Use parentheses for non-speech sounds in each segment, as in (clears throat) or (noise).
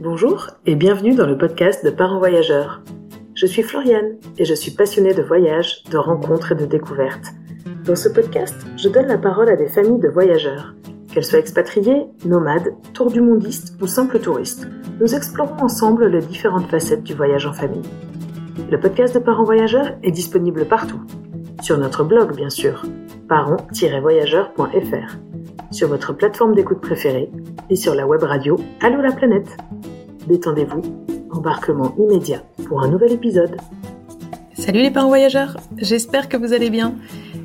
Bonjour et bienvenue dans le podcast de Parents Voyageurs. Je suis Floriane et je suis passionnée de voyages, de rencontres et de découvertes. Dans ce podcast, je donne la parole à des familles de voyageurs. Qu'elles soient expatriées, nomades, tour du mondistes ou simples touristes, nous explorons ensemble les différentes facettes du voyage en famille. Le podcast de Parents Voyageurs est disponible partout. Sur notre blog, bien sûr, parents-voyageurs.fr, sur votre plateforme d'écoute préférée et sur la web radio Allô la planète. Détendez-vous, embarquement immédiat pour un nouvel épisode. Salut les parents voyageurs, j'espère que vous allez bien.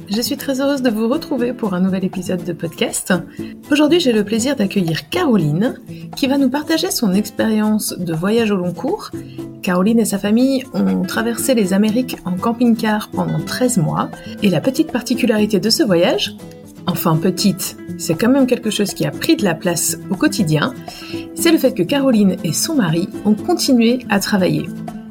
Je suis très heureuse de vous retrouver pour un nouvel épisode de podcast. Aujourd'hui, j'ai le plaisir d'accueillir Caroline, qui va nous partager son expérience de voyage au long cours. Caroline et sa famille ont traversé les Amériques en camping-car pendant 13 mois, et la petite particularité de ce voyage, enfin petite, c'est quand même quelque chose qui a pris de la place au quotidien, c'est le fait que Caroline et son mari ont continué à travailler.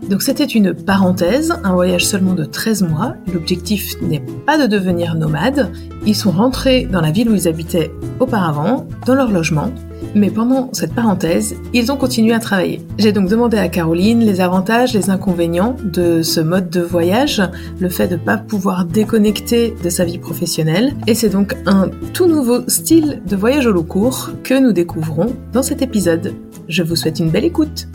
Donc c'était une parenthèse, un voyage seulement de 13 mois. L'objectif n'est pas de devenir nomade. Ils sont rentrés dans la ville où ils habitaient auparavant, dans leur logement, mais pendant cette parenthèse, ils ont continué à travailler. J'ai donc demandé à Caroline les avantages, les inconvénients de ce mode de voyage, le fait de ne pas pouvoir déconnecter de sa vie professionnelle, et c'est donc un tout nouveau style de voyage au long cours que nous découvrons dans cet épisode. Je vous souhaite une belle écoute.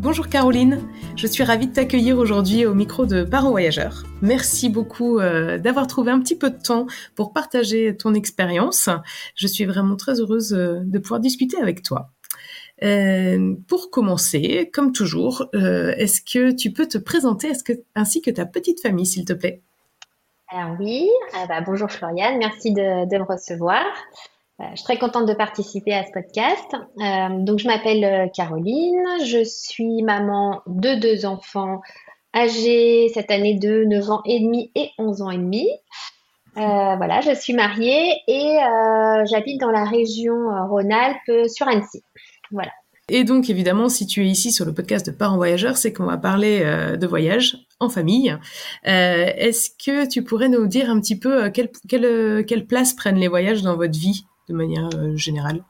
Bonjour Caroline, je suis ravie de t'accueillir aujourd'hui au micro de Parents Voyageurs. Merci beaucoup euh, d'avoir trouvé un petit peu de temps pour partager ton expérience. Je suis vraiment très heureuse euh, de pouvoir discuter avec toi. Euh, pour commencer, comme toujours, est-ce que tu peux te présenter ainsi que ta petite famille, s'il te plaît? Alors oui, ah bah, bonjour Floriane, merci de, de me recevoir. Euh, je suis très contente de participer à ce podcast. Euh, donc, je m'appelle euh, Caroline, je suis maman de deux enfants âgés cette année de 9 ans et demi et 11 ans et demi. voilà, je suis mariée et j'habite dans la région Rhône-Alpes sur Annecy. Voilà. Et donc, évidemment, si tu es ici sur le podcast de Parents Voyageurs, c'est qu'on va parler de voyage en famille. Est-ce que tu pourrais nous dire un petit peu quelle, quelle place prennent les voyages dans votre vie? Manière euh, générale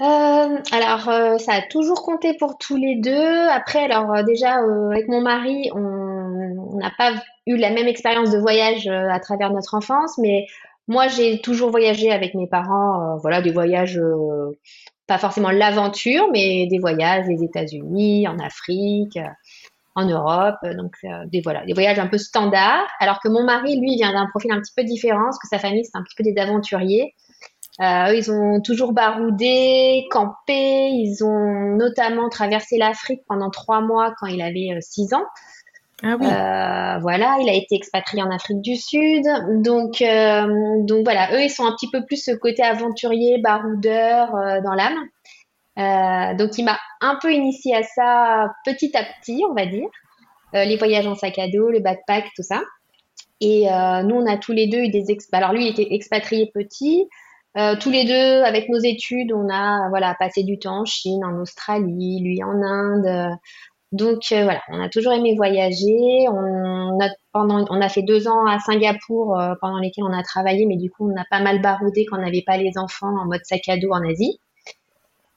euh, alors, euh, ça a toujours compté pour tous les deux. Après, alors déjà avec mon mari, on n'a pas eu la même expérience de voyage à travers notre enfance, mais moi, j'ai toujours voyagé avec mes parents. voilà, des voyages, pas forcément l'aventure, mais des voyages les États-Unis, en Afrique, en Europe. Donc, des voilà, des voyages un peu standards. Alors que mon mari, lui, vient d'un profil un petit peu différent, parce que sa famille, c'est un petit peu des aventuriers. Euh, ils ont toujours baroudé, campé. Ils ont notamment traversé l'Afrique pendant trois mois quand il avait euh, six ans. Ah oui. euh, voilà, il a été expatrié en Afrique du Sud. Donc, euh, donc voilà, eux, ils sont un petit peu plus ce côté aventurier, baroudeur euh, dans l'âme. donc, il m'a un peu initié à ça petit à petit, on va dire. les voyages en sac à dos, le backpack, tout ça. Et nous, on a tous les deux eu des... Ex... Alors, lui, il était expatrié petit. Euh, tous les deux, avec nos études, on a voilà passé du temps en Chine, en Australie, lui en Inde. Donc euh, voilà, on a toujours aimé voyager. On a, pendant, on a fait deux ans à Singapour euh, pendant lesquels on a travaillé, mais du coup on a pas mal baroudé quand on n'avait pas les enfants en mode sac à dos en Asie.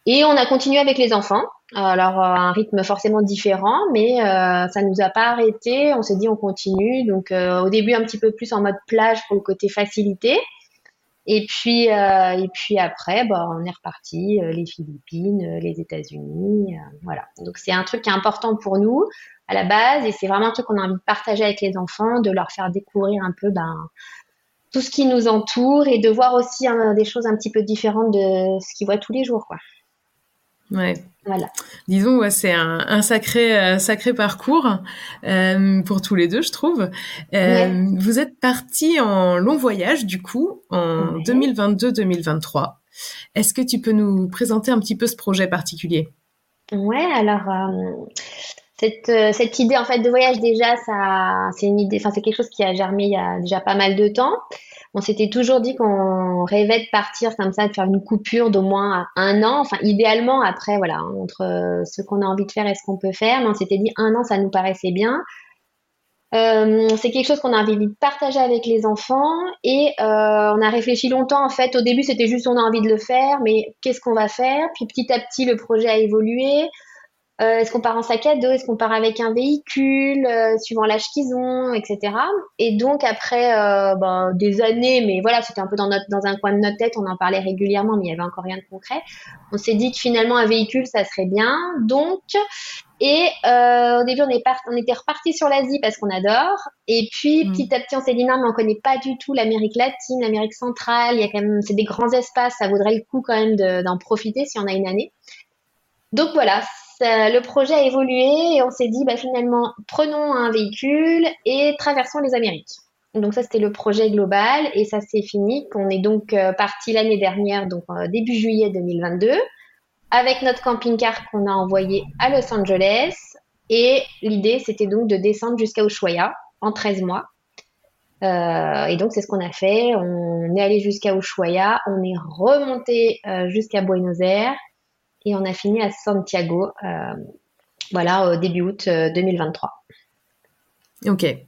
Et on a continué avec les enfants. Alors un rythme forcément différent, mais ça nous a pas arrêté. On s'est dit on continue. Donc au début un petit peu plus en mode plage pour le côté facilité. Et puis, euh, et puis après, bah, on est reparti, euh, les Philippines, euh, les États-Unis, voilà. Donc c'est un truc qui est important pour nous à la base, et c'est vraiment un truc qu'on a envie de partager avec les enfants, de leur faire découvrir un peu ben, tout ce qui nous entoure et de voir aussi hein, des choses un petit peu différentes de ce qu'ils voient tous les jours, quoi. Ouais. Voilà. Disons, ouais, c'est un, un, sacré, euh, sacré parcours euh, pour tous les deux, je trouve. Euh, Vous êtes partis en long voyage, du coup, en 2022-2023. Est-ce que tu peux nous présenter un petit peu ce projet particulier? Ouais, alors cette, euh, cette idée en fait de voyage déjà, ça, c'est une idée, enfin c'est quelque chose qui a germé il y a déjà pas mal de temps on s'était toujours dit qu'on rêvait de partir comme ça, de faire une coupure d'au moins un an. Enfin, idéalement, après, voilà, entre ce qu'on a envie de faire et ce qu'on peut faire. Mais on s'était dit un an, ça nous paraissait bien. Euh, c'est quelque chose qu'on a envie de partager avec les enfants et euh, on a réfléchi longtemps en fait. Au début, c'était juste on a envie de le faire, mais qu'est-ce qu'on va faire? Puis petit à petit, le projet a évolué. Euh, est-ce qu'on part en sac à dos? Est-ce qu'on part avec un véhicule euh, Suivant l'âge qu'ils ont, etc. Et donc après euh, ben, des années, mais voilà, c'était un peu dans, notre, dans un coin de notre tête, on en parlait régulièrement, mais il y avait encore rien de concret. On s'est dit que finalement un véhicule, ça serait bien. Donc, et au début, on, est part, on était reparti sur l'Asie parce qu'on adore. Et puis mm. petit à petit, on s'est dit non, mais on connaît pas du tout l'Amérique latine, l'Amérique centrale. Il y a quand même, c'est des grands espaces, ça vaudrait le coup quand même d'en profiter si on a une année. Donc voilà, le projet a évolué et on s'est dit bah, finalement prenons un véhicule et traversons les Amériques. Donc ça c'était le projet global et ça s'est fini. On est donc euh, parti l'année dernière, donc euh, début juillet 2022, avec notre camping-car qu'on a envoyé à Los Angeles et l'idée c'était donc de descendre jusqu'à Ushuaia en 13 mois. Euh, et donc c'est ce qu'on a fait. On est allé jusqu'à Ushuaia, on est remonté jusqu'à Buenos Aires et on a fini à Santiago, euh, voilà, au début août 2023. Euh, ok.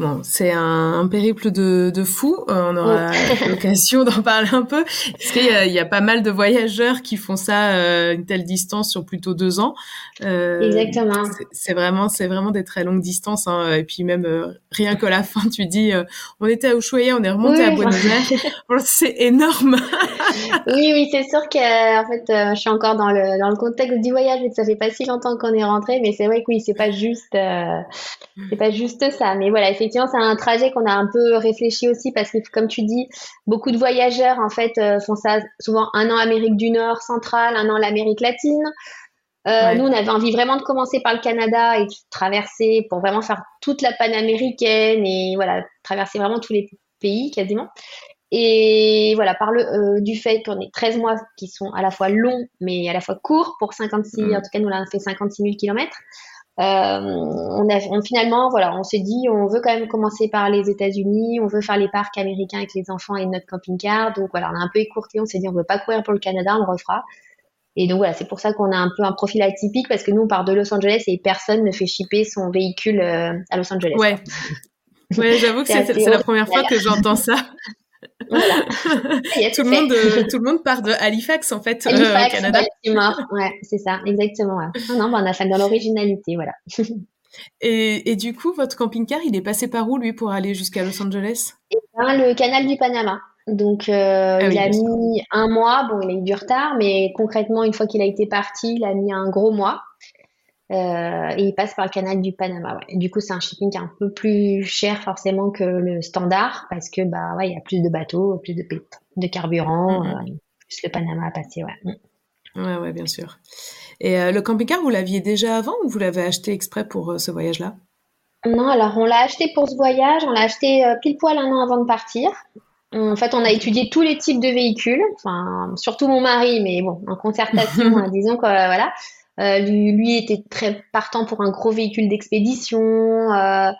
Bon, c'est un, périple de, de fou. Euh, on aura (laughs) l'occasion d'en parler un peu. Parce qu'il y, a, il y a pas mal de voyageurs qui font ça euh, une telle distance sur plutôt deux ans. Euh, Exactement. C'est vraiment, c'est vraiment des très longues distances. Hein. Et puis même rien que la (laughs) fin, tu dis, on était à Ushuaia, on est remonté à Buenos Aires. c'est énorme. (laughs) oui, oui, c'est sûr que en fait, je suis encore dans le dans le contexte du voyage, et ça fait pas si longtemps qu'on est rentré, mais c'est vrai que oui, c'est pas juste, c'est pas juste ça. Mais voilà, effectivement c'est un trajet qu'on a un peu réfléchi aussi parce que, comme tu dis, beaucoup de voyageurs, en fait, euh, font ça souvent un an Amérique du Nord centrale, un an l'Amérique latine. Euh, nous, on avait envie vraiment de commencer par le Canada et de traverser pour vraiment faire toute la panaméricaine et voilà, traverser vraiment tous les pays quasiment. Et voilà, par le euh, du fait qu'on est 13 mois qui sont à la fois longs mais à la fois courts pour 56, mm. en tout cas nous on a fait 56 000 kilomètres. Euh, on a on, finalement, voilà, on s'est dit, on veut quand même commencer par les États-Unis, on veut faire les parcs américains avec les enfants et notre camping-car. Donc voilà, on a un peu écourté, on s'est dit, on veut pas courir pour le Canada, on le refera. Et donc voilà, c'est pour ça qu'on a un peu un profil atypique parce que nous on part de Los Angeles et personne ne fait shipper son véhicule euh, à Los Angeles. Ouais. Ouais, j'avoue que c'est la première fois que j'entends ça. Voilà. tout, le monde, euh, tout le monde part de Halifax, en fait, euh, au Canada. Ouais, c'est ça, exactement. Non, non, on a fait dans l'originalité, voilà. (laughs) et, et, du coup, votre camping-car, il est passé par où, lui, pour aller jusqu'à Los Angeles? Et eh ben, Le canal du Panama. Donc, euh, ah il a mis un mois. Bon, il a eu du retard, mais concrètement, une fois qu'il a été parti, il a mis un gros mois. Euh, et il passe par le canal du Panama. Ouais. Du coup, c'est un shipping qui est un peu plus cher forcément que le standard parce que bah ouais, il y a plus de bateaux, plus de, de carburant, mm-hmm. euh, plus le Panama à passer. Ouais. Mm. Ouais, ouais, bien sûr. Et euh, le camping-car, vous l'aviez déjà avant ou vous l'avez acheté exprès pour ce voyage-là? Non, alors on l'a acheté pour ce voyage. On l'a acheté pile poil un an avant de partir. En fait, on a étudié tous les types de véhicules, enfin surtout mon mari, mais bon, en concertation, (laughs) hein, disons que voilà. Euh, lui, était très partant pour un gros véhicule d'expédition. Euh,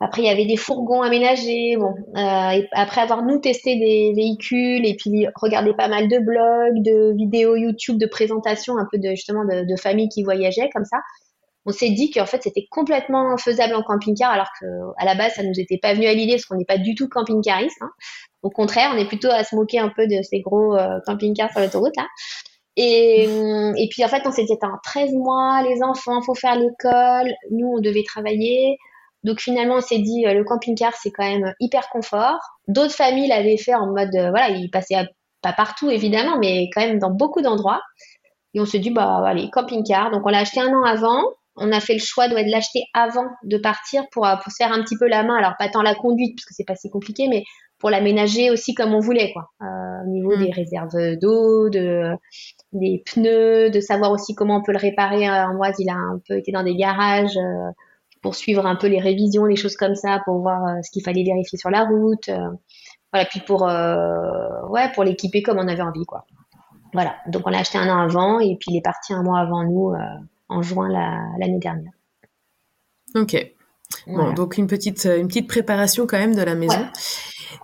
après, il y avait des fourgons aménagés. Bon, euh, après avoir nous testé des véhicules et puis regardé pas mal de blogs, de vidéos YouTube, de présentations un peu de justement de, familles qui voyageaient comme ça, on s'est dit qu'en fait c'était complètement faisable en camping-car alors qu'à la base ça nous était pas venu à l'idée parce qu'on n'est pas du tout camping-cariste. Hein. Au contraire, on est plutôt à se moquer un peu de ces gros camping-cars sur l'autoroute. Et, hum, et puis en fait, on s'était en 13 mois, les enfants, faut faire l'école, nous on devait travailler. Donc finalement, on s'est dit, euh, le camping-car, c'est quand même hyper confort. D'autres familles l'avaient fait en mode, euh, voilà, ils passaient pas partout évidemment, mais quand même dans beaucoup d'endroits. Et on s'est dit, bah allez, camping-car. Donc on l'a acheté un an avant. On a fait le choix de l'acheter avant de partir pour, euh, pour se faire un petit peu la main. Alors pas tant la conduite, parce que c'est pas si compliqué, mais pour l'aménager aussi comme on voulait, quoi. Euh, au niveau mm. des réserves d'eau, de, des pneus, de savoir aussi comment on peut le réparer. Euh, Moi, il a un peu été dans des garages euh, pour suivre un peu les révisions, les choses comme ça, pour voir euh, ce qu'il fallait vérifier sur la route. voilà, puis pour ouais, pour l'équiper comme on avait envie, quoi. Voilà. Donc on l'a acheté un an avant et puis il est parti un mois avant nous en juin l'année dernière. Ok. Bon, donc une petite une petite préparation quand même de la maison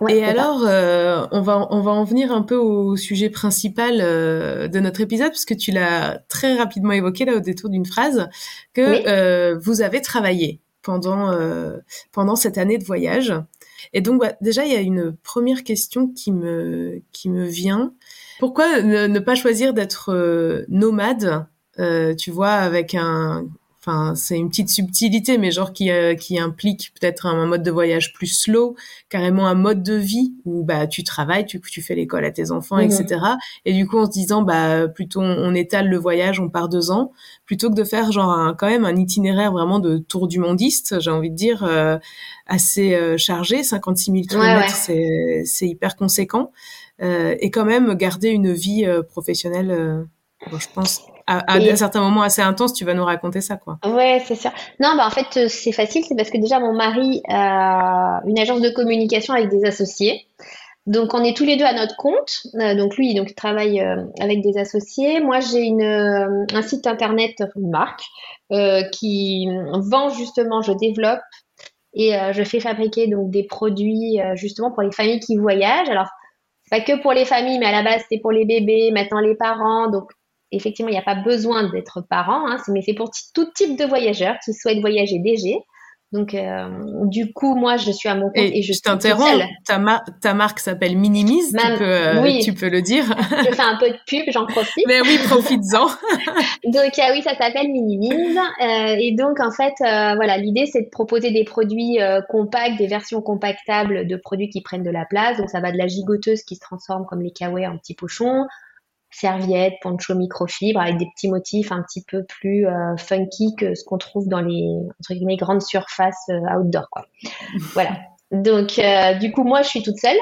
et alors, euh, on va on va en venir un peu au sujet principal euh, de notre épisode, puisque tu l'as très rapidement évoqué là au détour d'une phrase que euh, vous avez travaillé. pendant pendant cette année de voyage. Et donc bah, déjà, il y a une première question qui me qui me vient. Pourquoi ne, pas choisir d'être nomade, tu vois, avec un Enfin, c'est une petite subtilité, mais genre qui, euh, qui implique peut-être un, mode de voyage plus slow, carrément un mode de vie où bah tu travailles, tu, tu fais l'école à tes enfants, etc. Et du coup, en se disant bah plutôt on, étale le voyage, on part deux ans, plutôt que de faire genre un, quand même un itinéraire vraiment de tour du mondiste, j'ai envie de dire euh, assez euh, chargé, 56 000 km, c'est c'est hyper conséquent, et quand même garder une vie professionnelle, je pense à, un certain moment assez intense, tu vas nous raconter ça, quoi. Ouais, c'est sûr. Non, bah en fait, euh, c'est facile, c'est parce que déjà mon mari a une agence de communication avec des associés. Donc on est tous les deux à notre compte. Euh, donc lui, donc il travaille euh, avec des associés. Moi, j'ai une un site internet, une marque qui vend justement, je développe et je fais fabriquer donc des produits justement pour les familles qui voyagent. Alors pas que pour les familles, mais à la base c'était pour les bébés, maintenant les parents. Donc effectivement, il n'y a pas besoin d'être parent, hein, mais c'est pour tout type de voyageurs qui souhaitent voyager léger. Donc, euh, du coup, moi, je suis à mon compte et, je, t'interromps. Ta, ta marque s'appelle Minimise. tu, peux, euh, oui. tu peux le dire. je fais un peu de pub, j'en profite. Mais oui, profites-en. (laughs) donc, euh, oui, ça s'appelle Minimise. et donc, en fait, voilà, l'idée, c'est de proposer des produits compacts, des versions compactables de produits qui prennent de la place. Donc, ça va de la gigoteuse qui se transforme comme les kawaii en petits pochons, serviettes, poncho microfibre avec des petits motifs un petit peu plus euh, funky que ce qu'on trouve dans les entre guillemets grandes surfaces euh, outdoor quoi. (laughs) voilà. Donc euh, du coup moi je suis toute seule.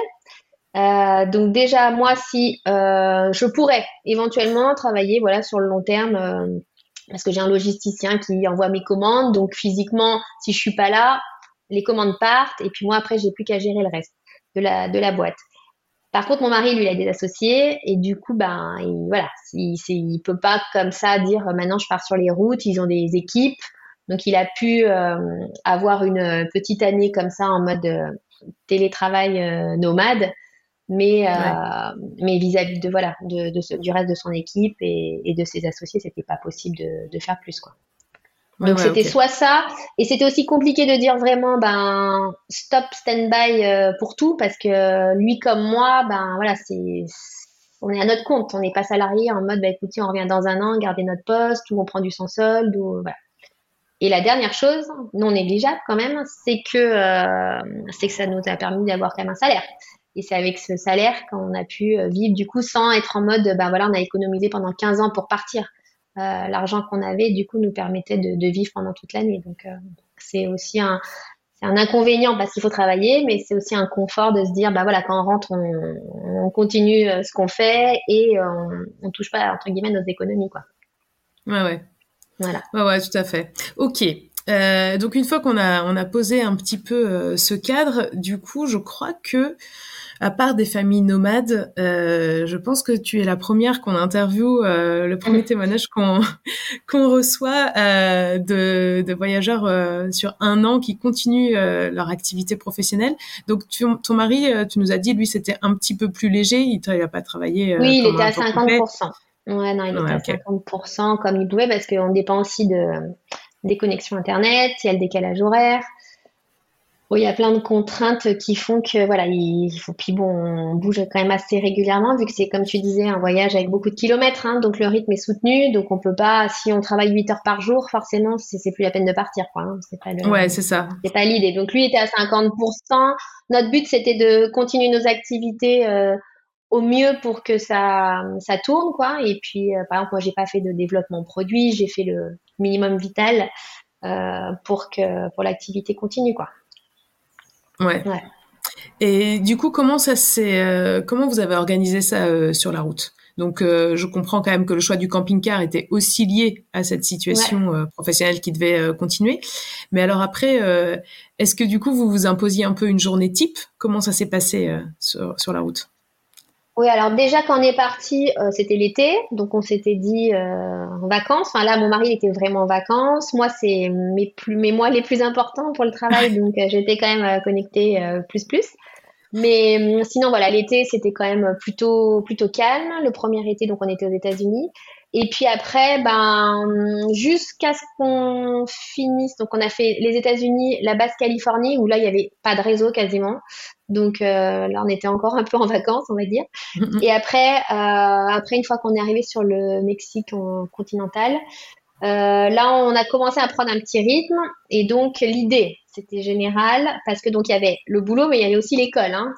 donc déjà moi si je pourrais éventuellement travailler voilà sur le long terme parce que j'ai un logisticien qui envoie mes commandes donc physiquement si je suis pas là les commandes partent et puis moi après j'ai plus qu'à gérer le reste de la de la boîte. Par contre, mon mari, lui, il a des associés et du coup, ben, il, voilà, il, il peut pas comme ça dire euh, maintenant je pars sur les routes. Ils ont des équipes, donc il a pu euh, avoir une petite année comme ça en mode euh, télétravail nomade, mais mais vis-à-vis de voilà de, de du reste de son équipe et, et de ses associés, c'était pas possible de, de faire plus quoi. Donc c'était soit ça, et c'était aussi compliqué de dire vraiment ben stop stand-by euh, pour tout parce que lui comme moi ben voilà c'est on est à notre compte, on n'est pas salarié en mode bah écoutez on revient dans un an, garder notre poste ou on prend du sans solde ou voilà. Et la dernière chose, non négligeable quand même, c'est que euh, c'est que ça nous a permis d'avoir quand même un salaire. Et c'est avec ce salaire qu'on a pu euh, vivre du coup sans être en mode ben voilà on a économisé pendant 15 ans pour partir. Euh, l'argent qu'on avait, du coup, nous permettait de, vivre pendant toute l'année. Donc, euh, c'est aussi un, un inconvénient parce qu'il faut travailler, mais c'est aussi un confort de se dire, bah voilà, quand on rentre, on, continue euh, ce qu'on fait et on, on touche pas entre guillemets nos économies, quoi. Ouais, ouais. Voilà. Ouais, ouais, tout à fait. Ok. donc une fois qu'on a on a posé un petit peu ce cadre, du coup, je crois que à part des familles nomades, euh, je pense que tu es la première qu'on interviewe, euh, le premier (laughs) témoignage qu'on (laughs) qu'on reçoit euh, de, de, voyageurs euh, sur un an qui continuent euh, leur activité professionnelle. Donc ton mari, tu nous as dit, lui, c'était un petit peu plus léger, il n'a pas travaillé. oui, il était à 50%. Ouais, non, il était à 50% comme il pouvait parce qu'on dépend aussi de des connexions internet, il y a le décalage horaire il y a plein de contraintes qui font que voilà, il faut puis bon, on bouge quand même assez régulièrement vu que c'est comme tu disais un voyage avec beaucoup de kilomètres, hein, donc le rythme est soutenu, donc on peut pas si on travaille 8 heures par jour, forcément c'est plus la peine de partir quoi. Hein, c'est pas ouais, c'est ça. C'est pas l'idée. Donc lui était à 50%. Notre but c'était de continuer nos activités euh, au mieux pour que ça ça tourne quoi. Et puis euh, par exemple moi j'ai pas fait de développement produit, j'ai fait le minimum vital euh, pour que pour l'activité continue quoi. Ouais. Et du coup, comment ça s'est, euh, comment vous avez organisé ça euh, sur la route? Donc, euh, je comprends quand même que le choix du camping-car était aussi lié à cette situation professionnelle qui devait continuer. Mais alors après, est-ce que du coup, vous vous imposiez un peu une journée type? Comment ça s'est passé sur, sur la route? Oui, alors déjà quand on est parti, euh, c'était l'été, donc on s'était dit euh, en vacances. Enfin là, mon mari était vraiment en vacances. Moi, c'est mes plus mes mois les plus importants pour le travail, (laughs) donc euh, j'étais quand même connectée plus plus. Mais sinon voilà, l'été c'était quand même plutôt plutôt calme. Le premier été, donc on était aux États-Unis. Et puis après, ben, jusqu'à ce qu'on finisse, donc on a fait les États-Unis, la Basse-Californie, où là, il n'y avait pas de réseau quasiment. Donc euh, là, on était encore un peu en vacances, on va dire. (laughs) Et après, euh, après une fois qu'on est arrivé sur le Mexique en continental, euh, là, on a commencé à prendre un petit rythme. Et donc, l'idée, c'était général, parce que donc il y avait le boulot, mais il y avait aussi l'école. Hein.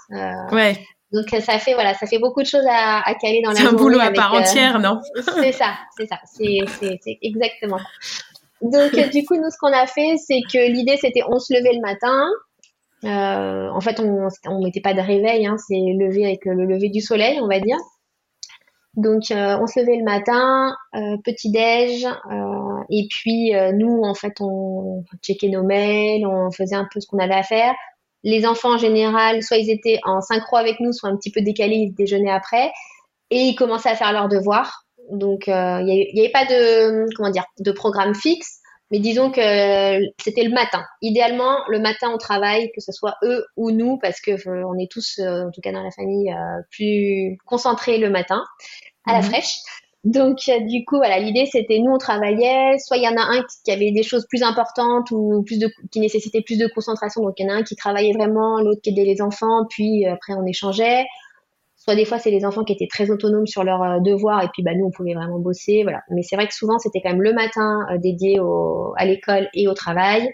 ouais. Donc ça fait voilà, ça fait beaucoup de choses à, à caler dans la. C'est un boulot à part euh, entière, non (laughs) C'est ça, c'est ça, c'est exactement ça. Donc du coup, nous ce qu'on a fait, c'est que l'idée c'était on se levait le matin. Euh, en fait, on on mettait pas de réveil, hein, c'est lever avec le lever du soleil, on va dire. Donc euh, on se levait le matin, euh, petit déj, euh, et puis euh, nous en fait on checkait nos mails, on faisait un peu ce qu'on avait à faire les enfants en général, soit ils étaient en synchro avec nous, soit un petit peu décalés, ils déjeunaient après, et ils commençaient à faire leurs devoirs. Donc euh, il n'y avait, pas de comment dire de programme fixe, mais disons que c'était le matin. Idéalement, le matin au travail, que ce soit eux ou nous, parce que euh, on est tous, euh, en tout cas dans la famille, plus concentrés le matin à la mhm. fraîche. Donc, euh, du coup, voilà, l'idée, c'était nous, on travaillait. Soit il y en a un qui avait des choses plus importantes ou plus de, qui nécessitaient plus de concentration. Donc, il y en a un qui travaillait vraiment, l'autre qui aidait les enfants. Puis, euh, après, on échangeait. Soit des fois, c'est les enfants qui étaient très autonomes sur leurs euh, devoirs. Et puis, bah, nous, on pouvait vraiment bosser. Voilà. Mais c'est vrai que souvent, c'était quand même le matin dédié à l'école et au travail.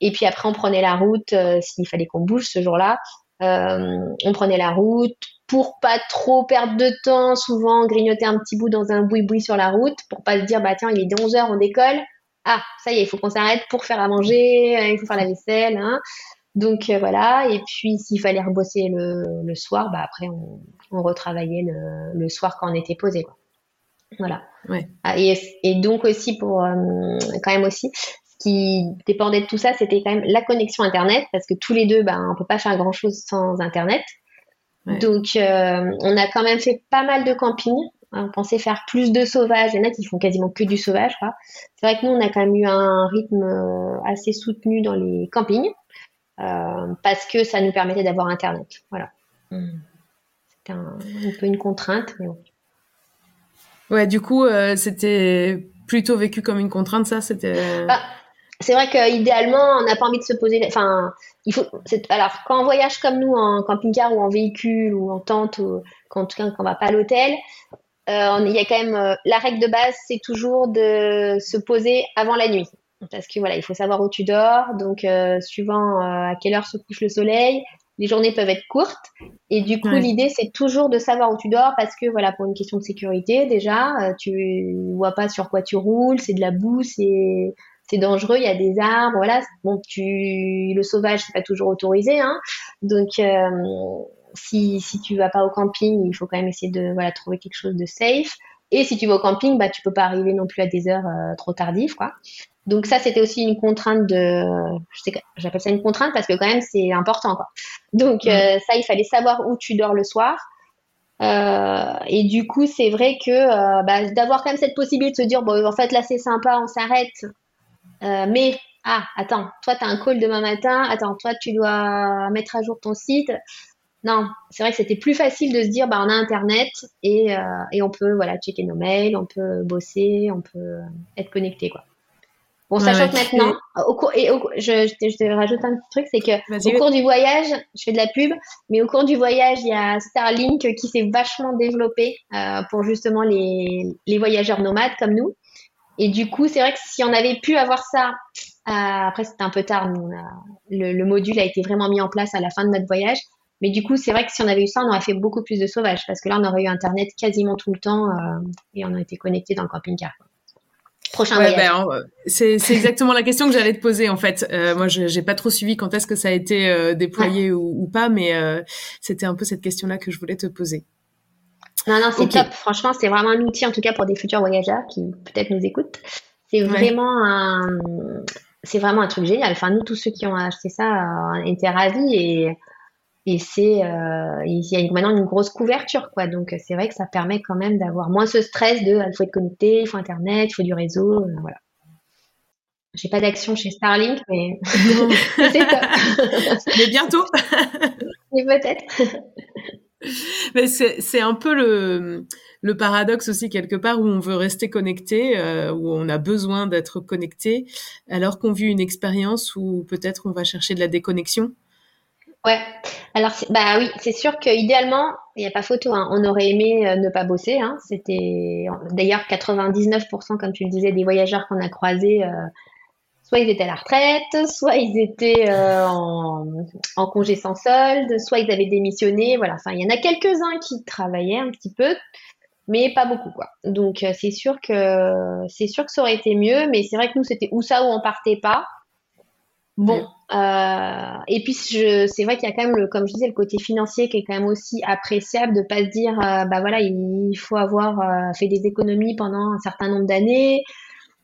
Et puis après, on prenait la route s'il fallait qu'on bouge ce jour-là. on prenait la route, pour pas trop perdre de temps, souvent grignoter un petit bout dans un boui-boui sur la route pour pas se dire bah tiens il est 11 heures on décolle ah ça y est il faut qu'on s'arrête pour faire à manger euh, il faut faire la vaisselle hein. donc euh, voilà et puis s'il fallait rebosser le, le, soir bah après on, on retravaillait le, le, soir quand on était posé quoi. voilà ouais. Ah, et, et, donc aussi pour euh, quand même aussi ce qui dépendait de tout ça c'était quand même la connexion internet parce que tous les deux bah on peut pas faire grand chose sans internet donc, euh, on a quand même fait pas mal de camping. On pensait faire plus de sauvage. Il y en a qui font quasiment que du sauvage. C'est vrai que nous, on a quand même eu un rythme euh, assez soutenu dans les campings euh, parce que ça nous permettait d'avoir Internet. Voilà. C'était un, peu une contrainte, mais bon. Ouais, du coup, c'était plutôt vécu comme une contrainte, ça C'était. Bah, c'est vrai qu'idéalement, on n'a pas envie de se poser. Enfin, il faut. Alors, quand on voyage comme nous en camping-car ou en véhicule ou en tente, ou quand, en tout cas quand on va pas à l'hôtel, euh, il y a quand même euh, la règle de base, c'est toujours de se poser avant la nuit, parce que voilà, il faut savoir où tu dors. Donc, euh, suivant à quelle heure se couche le soleil, les journées peuvent être courtes. Et du coup, l'idée, c'est toujours de savoir où tu dors parce que, voilà, pour une question de sécurité, déjà, tu vois pas sur quoi tu roules, c'est de la boue, c'est c'est dangereux, il y a des arbres, voilà. Bon, tu, le sauvage, c'est pas toujours autorisé, hein. Donc, euh, si, si tu vas pas au camping, il faut quand même essayer de, voilà, trouver quelque chose de safe. Et si tu vas au camping, bah, tu peux pas arriver non plus à des heures euh, trop tardives, quoi. Donc ça, c'était aussi une contrainte de, je sais j'appelle ça une contrainte parce que quand même c'est important, quoi. Donc euh, ça, il fallait savoir où tu dors le soir. Euh, et du coup, c'est vrai que bah, d'avoir quand même cette possibilité de se dire bon, en fait là c'est sympa, on s'arrête, euh, mais, ah, attends, toi, tu as un call demain matin, attends, toi, tu dois mettre à jour ton site. Non, c'est vrai que c'était plus facile de se dire, bah, on a Internet et, euh, et on peut voilà, checker nos mails, on peut bosser, on peut être connecté. Quoi. Bon, sachant que maintenant, au cours, et je, je, te, rajoute un petit truc, c'est que au cours du voyage, je fais de la pub, mais au cours du voyage, il y a Starlink qui s'est vachement développé euh, pour justement les, les voyageurs nomades comme nous. Et du coup, c'est vrai que si on avait pu avoir ça, euh, après c'était un peu tard, le, module a été vraiment mis en place à la fin de notre voyage. Mais du coup, c'est vrai que si on avait eu ça, on aurait fait beaucoup plus de sauvage parce que là, on aurait eu Internet quasiment tout le temps euh, et on aurait été connecté dans le camping-car. Prochain voyage. Ben, euh, c'est (laughs) exactement la question que j'allais te poser en fait. moi, je j'ai pas trop suivi quand est-ce que ça a été déployé ou, ou, pas, mais c'était un peu cette question-là que je voulais te poser. Non, non, c'est top. Franchement, c'est vraiment un outil, en tout cas pour des futurs voyageurs qui peut-être nous écoutent. C'est vraiment un, c'est vraiment un truc génial. Enfin, nous, tous ceux qui ont acheté ça euh, étaient ravis et, et c'est, euh, il y a maintenant une grosse couverture, quoi. Donc, c'est vrai que ça permet quand même d'avoir moins ce stress de, il faut être connecté, il faut Internet, il faut du réseau, euh, voilà. J'ai pas d'action chez Starlink, mais (laughs) c'est top. (laughs) mais bientôt. (laughs) mais peut-être. (laughs) Mais c'est un peu le, le paradoxe aussi quelque part où on veut rester connecté, euh, où on a besoin d'être connecté, alors qu'on vit une expérience où peut-être on va chercher de la déconnexion. Ouais. Alors bah oui, c'est sûr que idéalement, il n'y a pas photo. Hein. On aurait aimé euh, ne pas bosser. Hein. C'était d'ailleurs 99%, comme tu le disais, des voyageurs qu'on a croisés. Euh, soit ils étaient à la retraite, soit ils étaient euh, en, en, congé sans solde, soit ils avaient démissionné. Voilà. Enfin, il y en a quelques-uns qui travaillaient un petit peu, mais pas beaucoup quoi. Donc c'est sûr que c'est sûr que ça aurait été mieux, mais c'est vrai que nous c'était où ça où on partait pas. Bon, euh, et puis c'est vrai qu'il y a quand même, le, comme je disais, le côté financier qui est quand même aussi appréciable de pas se dire, euh, bah voilà, il faut avoir euh, fait des économies pendant un certain nombre d'années,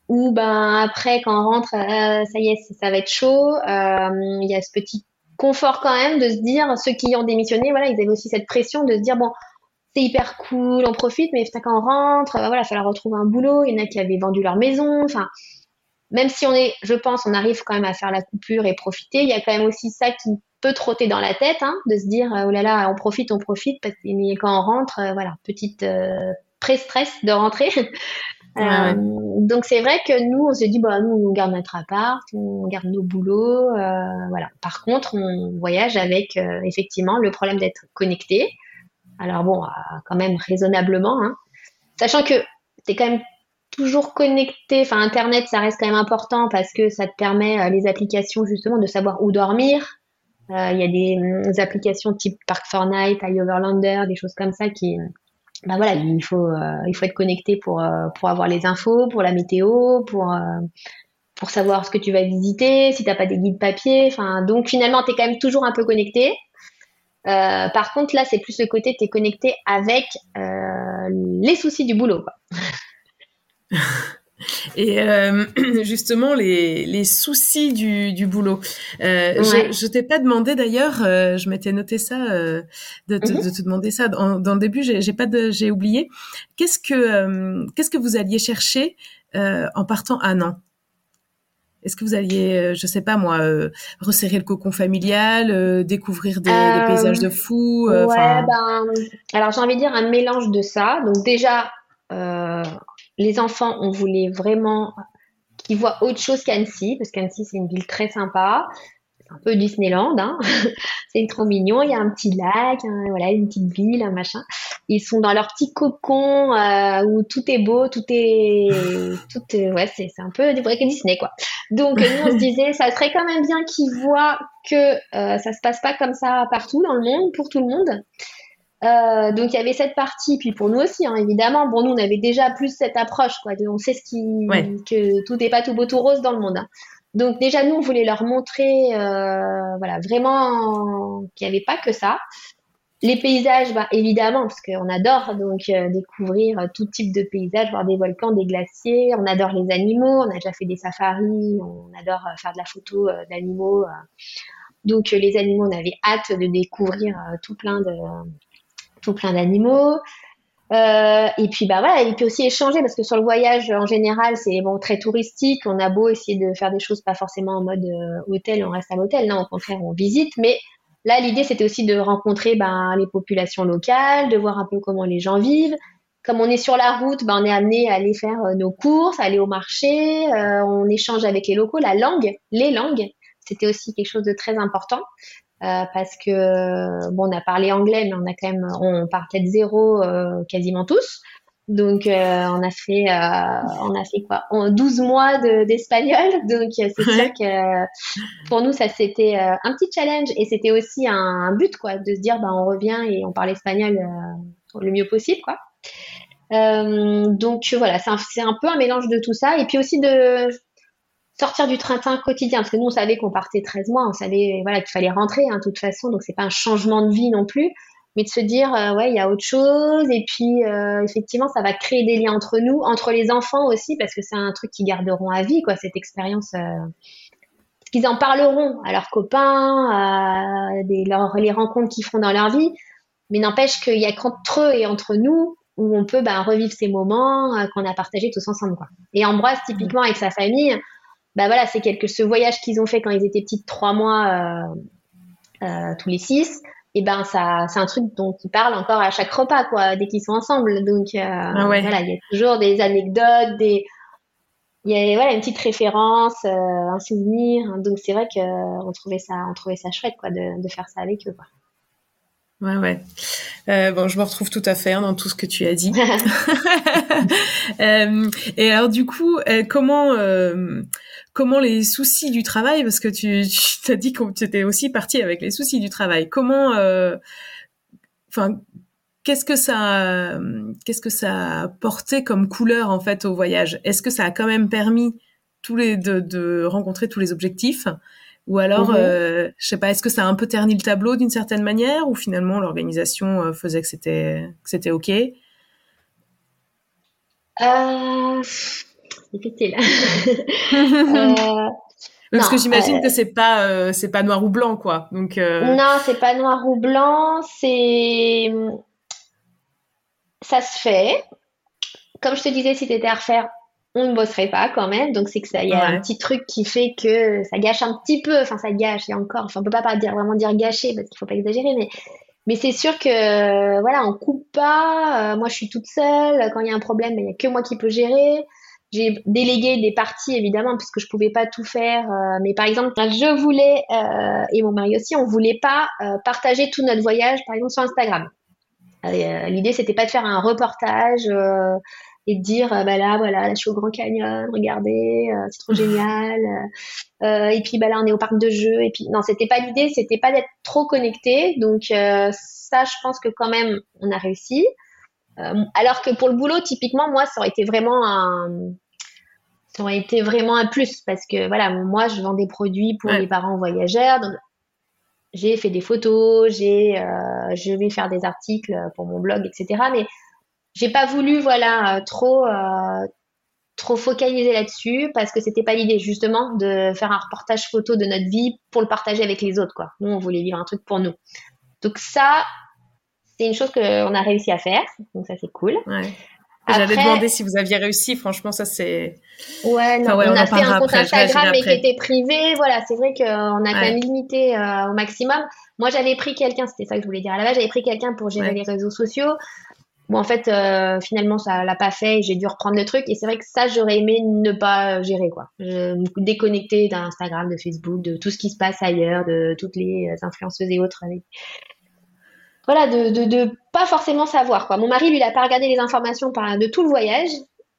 ou ben après quand on rentre, ça y est, ça va être chaud. Il y a ce petit confort quand même de se dire, ceux qui ont démissionné, voilà, ils avaient aussi cette pression de se dire, bon, c'est hyper cool, on profite, mais quand on rentre, voilà, il falloir retrouver un boulot. Il y en a qui avaient vendu leur maison, enfin même si on est, je pense, on arrive quand même à faire la coupure et profiter, il y a quand même aussi ça qui peut trotter dans la tête, hein, de se dire, euh, oh là là, on profite, on profite, mais quand on rentre, euh, voilà, petite euh, pré-stress de rentrer. (laughs) Donc c'est vrai que nous, on se dit, bah nous, on garde notre appart, on garde nos boulots, voilà. Par contre, on voyage avec effectivement le problème d'être connecté. Alors bon, quand même raisonnablement, hein. sachant que c'est quand même toujours connecté. Enfin, Internet, ça reste quand même important parce que ça te permet, euh, les applications, justement, de savoir où dormir. Euh, il y a des, mm, applications type Park Fortnite, iOverlander, des choses comme ça qui, ben voilà, il faut, euh, être connecté pour, pour avoir les infos, pour la météo, pour, pour savoir ce que tu vas visiter, si t'as pas des guides papier. Donc finalement, tu es quand même toujours un peu connecté. par contre, là, c'est plus le côté, tu es connecté avec les soucis du boulot. (laughs) Et euh, (clears throat) justement, les, les, soucis du, du boulot. Euh, Je, je t'ai pas demandé d'ailleurs, euh, je m'étais noté ça, euh, de, te, mm-hmm. de, te demander ça dans, dans le début. J'ai pas j'ai oublié. Qu'est-ce que euh, qu'est-ce que vous alliez chercher en partant à Nantes? Est-ce que vous alliez, je sais pas moi, resserrer le cocon familial, découvrir des, des, paysages de fou Ouais, ben, alors j'ai envie de dire un mélange de ça. Donc déjà les enfants, on voulait vraiment qu'ils voient autre chose qu'Annecy, parce qu'Annecy, c'est une ville très sympa. C'est un peu Disneyland, hein. (laughs) c'est trop mignon. Il y a un petit lac, voilà, une petite ville, un machin. Ils sont dans leur petit cocon euh, où tout est beau, tout est, tout ouais, c'est, un peu des vrais Disney, quoi. Donc nous, on se (laughs) disait, ça serait quand même bien qu'ils voient que euh, ça se passe pas comme ça partout dans le monde, pour tout le monde. Euh, donc il y avait cette partie, puis pour nous aussi, hein, évidemment. Bon, nous on avait déjà plus cette approche, quoi. on sait ce qui, que tout n'est pas tout beau tout rose dans le monde. Hein. Donc déjà nous on voulait leur montrer, euh, voilà, vraiment qu'il n'y avait pas que ça. Les paysages, bah, évidemment, parce qu'on adore donc euh, découvrir tout type de paysages, voir des volcans, des glaciers. On adore les animaux. On a déjà fait des safaris. On adore faire de la photo d'animaux. Donc les animaux, on avait hâte de découvrir tout plein de tout plein d'animaux. Euh, et puis bah voilà, aussi échanger parce que sur le voyage en général c'est bon très touristique. On a beau essayer de faire des choses pas forcément en mode euh, hôtel, on reste à l'hôtel. Non, au contraire on visite. Mais là l'idée c'était aussi de rencontrer ben, les populations locales, de voir un peu comment les gens vivent. Comme on est sur la route, ben, on est amené à aller faire euh, nos courses, aller au marché. on échange avec les locaux, la langue, les langues. C'était aussi quelque chose de très important. Euh, parce que bon, on a parlé anglais, mais on a quand même, on partait de zéro euh, quasiment tous. Donc euh, on a fait, on a fait quoi, 12 mois d'espagnol. (laughs) donc c'est sûr que pour nous ça c'était un petit challenge et c'était aussi un, but quoi, de se dire bah on revient et on parle espagnol le mieux possible quoi. donc voilà, c'est un, un, peu un mélange de tout ça et puis aussi de sortir du train-train quotidien, parce que nous, on savait qu'on partait 13 mois, on savait voilà qu'il fallait rentrer, hein, de toute façon, donc c'est pas un changement de vie non plus, mais de se dire, euh, ouais, il y a autre chose, et puis euh, effectivement, ça va créer des liens entre nous, entre les enfants aussi, parce que c'est un truc qu'ils garderont à vie, quoi, cette expérience. Euh, qu'ils en parleront à leurs copains, à des, les rencontres qu'ils feront dans leur vie, mais n'empêche qu'il y a qu'entre eux et entre nous où on peut bah, revivre ces moments qu'on a partagés tous ensemble. Quoi. Et Ambroise, typiquement, avec sa famille, bah voilà, c'est quelque ce voyage qu'ils ont fait quand ils étaient petits, trois mois euh, euh, tous les six. et ben ça c'est un truc dont ils parlent encore à chaque repas quoi dès qu'ils sont ensemble donc euh, ah voilà il y a toujours des anecdotes des il y a voilà une petite référence euh, un souvenir donc c'est vrai que on trouvait ça on trouvait ça chouette quoi de, de faire ça avec eux quoi Ouais, ouais. Euh, bon, je me retrouve tout à fait hein, dans tout ce que tu as dit. (laughs) (laughs) euh, et alors, du coup, comment comment les soucis du travail, parce que tu, (laughs) tu as dit que tu étais aussi partie avec les soucis du travail. Comment, euh, enfin, qu'est-ce que ça, qu'est-ce que ça a porté comme couleur en fait au voyage? Est-ce que ça a quand même permis tous les de, de rencontrer tous les objectifs? Ou alors, mhm. euh, je sais pas, est-ce que ça a un peu terni le tableau d'une certaine manière, ou finalement l'organisation euh, faisait que c'était que c'était ok? Euh, Difficile. (laughs) euh, Parce que j'imagine que c'est pas euh, c'est pas noir ou blanc quoi. Donc non, c'est pas noir ou blanc. C'est ça se fait. Comme je te disais, si t'étais à refaire, on ne bosserait pas quand même. Donc c'est que ça, il y a un petit truc qui fait que ça gâche un petit peu. Enfin, ça gâche. Et encore, enfin, on peut pas dire vraiment dire gâcher parce qu'il faut pas exagérer, mais mais c'est sûr que voilà, on coupe pas. Euh, moi, je suis toute seule. Quand il y a un problème, il y a que moi qui peux gérer. J'ai délégué des parties évidemment puisque je pouvais pas tout faire. Euh, mais par exemple, je voulais euh, et mon mari aussi, on voulait pas partager tout notre voyage, par exemple sur Instagram. L'idée, c'était pas de faire un reportage et de dire euh, bah là voilà là je suis au Grand Canyon regardez euh, c'est trop génial euh, et puis bah là on est au parc de jeux et puis non c'était pas l'idée c'était pas d'être trop connecté donc ça je pense que quand même on a réussi alors que pour le boulot typiquement moi ça aurait été vraiment un ça aurait été vraiment un plus parce que voilà moi je vends des produits pour les parents voyageurs donc j'ai fait des photos j'ai je vais faire des articles pour mon blog etc mais j'ai pas voulu voilà euh, trop euh, trop focaliser là-dessus parce que c'était pas l'idée justement de faire un reportage photo de notre vie pour le partager avec les autres quoi. Nous on voulait vivre un truc pour nous. Donc ça c'est une chose qu'on a réussi à faire donc ça c'est cool. Ouais. J'allais demander si vous aviez réussi. Franchement, ça c'est. Ouais, non, on, a fait un compte Instagram mais qui était privé. Voilà, c'est vrai qu'on a quand même limité euh, au maximum. Moi, j'avais pris quelqu'un, c'était ça que je voulais dire à la base. J'avais pris quelqu'un pour gérer les réseaux sociaux. Bon, en fait, euh, finalement, ça l'a pas fait. J'ai dû reprendre le truc. Et c'est vrai que ça, j'aurais aimé ne pas gérer, quoi. Je, me déconnecter d'Instagram, de Facebook, de tout ce qui se passe ailleurs, de toutes les influenceuses et autres. Voilà, de, de, de, pas forcément savoir, quoi. Mon mari, lui, il a pas regardé les informations de tout le voyage.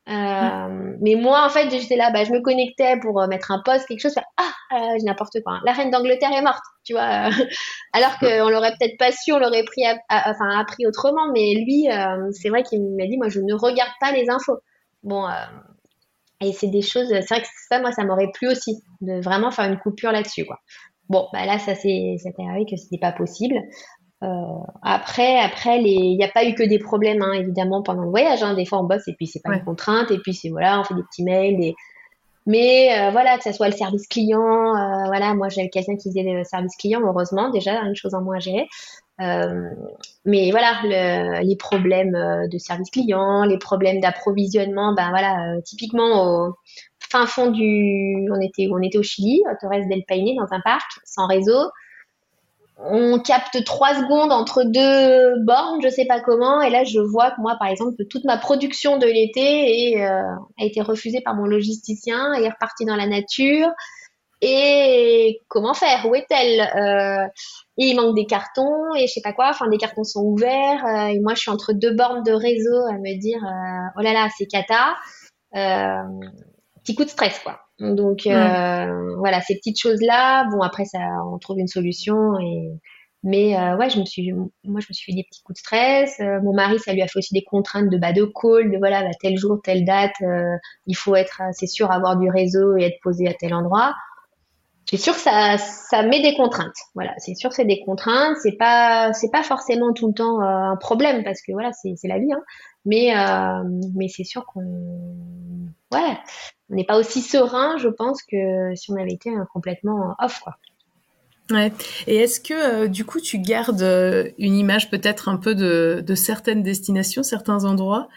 Euh, mais moi, en fait, j'étais là, bah, je me connectais pour euh, mettre un post, quelque chose. ah, euh, n'importe quoi. Hein. La reine d'Angleterre est morte, tu vois. (laughs) alors qu'on l'aurait peut-être pas su, on l'aurait pris, enfin, appris autrement. Mais lui, c'est vrai qu'il m'a dit, moi, je ne regarde pas les infos. Bon, et c'est des choses. C'est vrai que ça, moi, ça m'aurait plu aussi de vraiment faire une coupure là-dessus, quoi. Bon, bah là, ça s'est arrivé que c'était pas possible. Euh, après, après, il n'y a pas eu que des problèmes, hein, évidemment, pendant le voyage. Hein. Des fois, on bosse et puis c'est pas une contrainte, et puis c'est voilà, on fait des petits mails, des... mais euh, voilà, que ce soit le service client, euh, voilà, moi j'avais quelqu'un qui faisait le service client, heureusement, déjà une chose en moins à gérer. mais voilà, le, les problèmes de service client, les problèmes d'approvisionnement, ben voilà, typiquement au fin fond du, on était, on était au Chili, à Torres del Paine, dans un parc, sans réseau on capte trois secondes entre deux bornes, je sais pas comment, et là je vois que moi, par exemple, toute ma production de l'été euh, a été refusée par mon logisticien et est repartie dans la nature. Et comment faire? Où est-elle? Euh, Il manque des cartons et je sais pas quoi. Enfin, des cartons sont ouverts euh, et moi je suis entre deux bornes de réseau à me dire oh là là, c'est cata. petit coup de stress quoi. Donc euh, voilà, ces petites choses-là. Bon après ça, on trouve une solution. Et mais euh, ouais, je me suis, moi je me suis fait des petits coups de stress. Euh, mon mari, ça lui a fait aussi des contraintes de bas de call, de voilà, bah, tel jour, telle date, il faut être, c'est sûr, avoir du réseau et être posé à tel endroit. C'est sûr que ça, ça met des contraintes. Voilà, c'est sûr, c'est des contraintes. C'est pas, c'est pas forcément tout le temps un problème parce que voilà, c'est, c'est la vie. Hein. Mais, mais c'est sûr qu'on, ouais, on n'est pas aussi serein, je pense, que si on avait été euh, complètement off, quoi. Ouais. Et est-ce que euh, du coup tu gardes euh, une image peut-être un peu de, certaines destinations, certains endroits,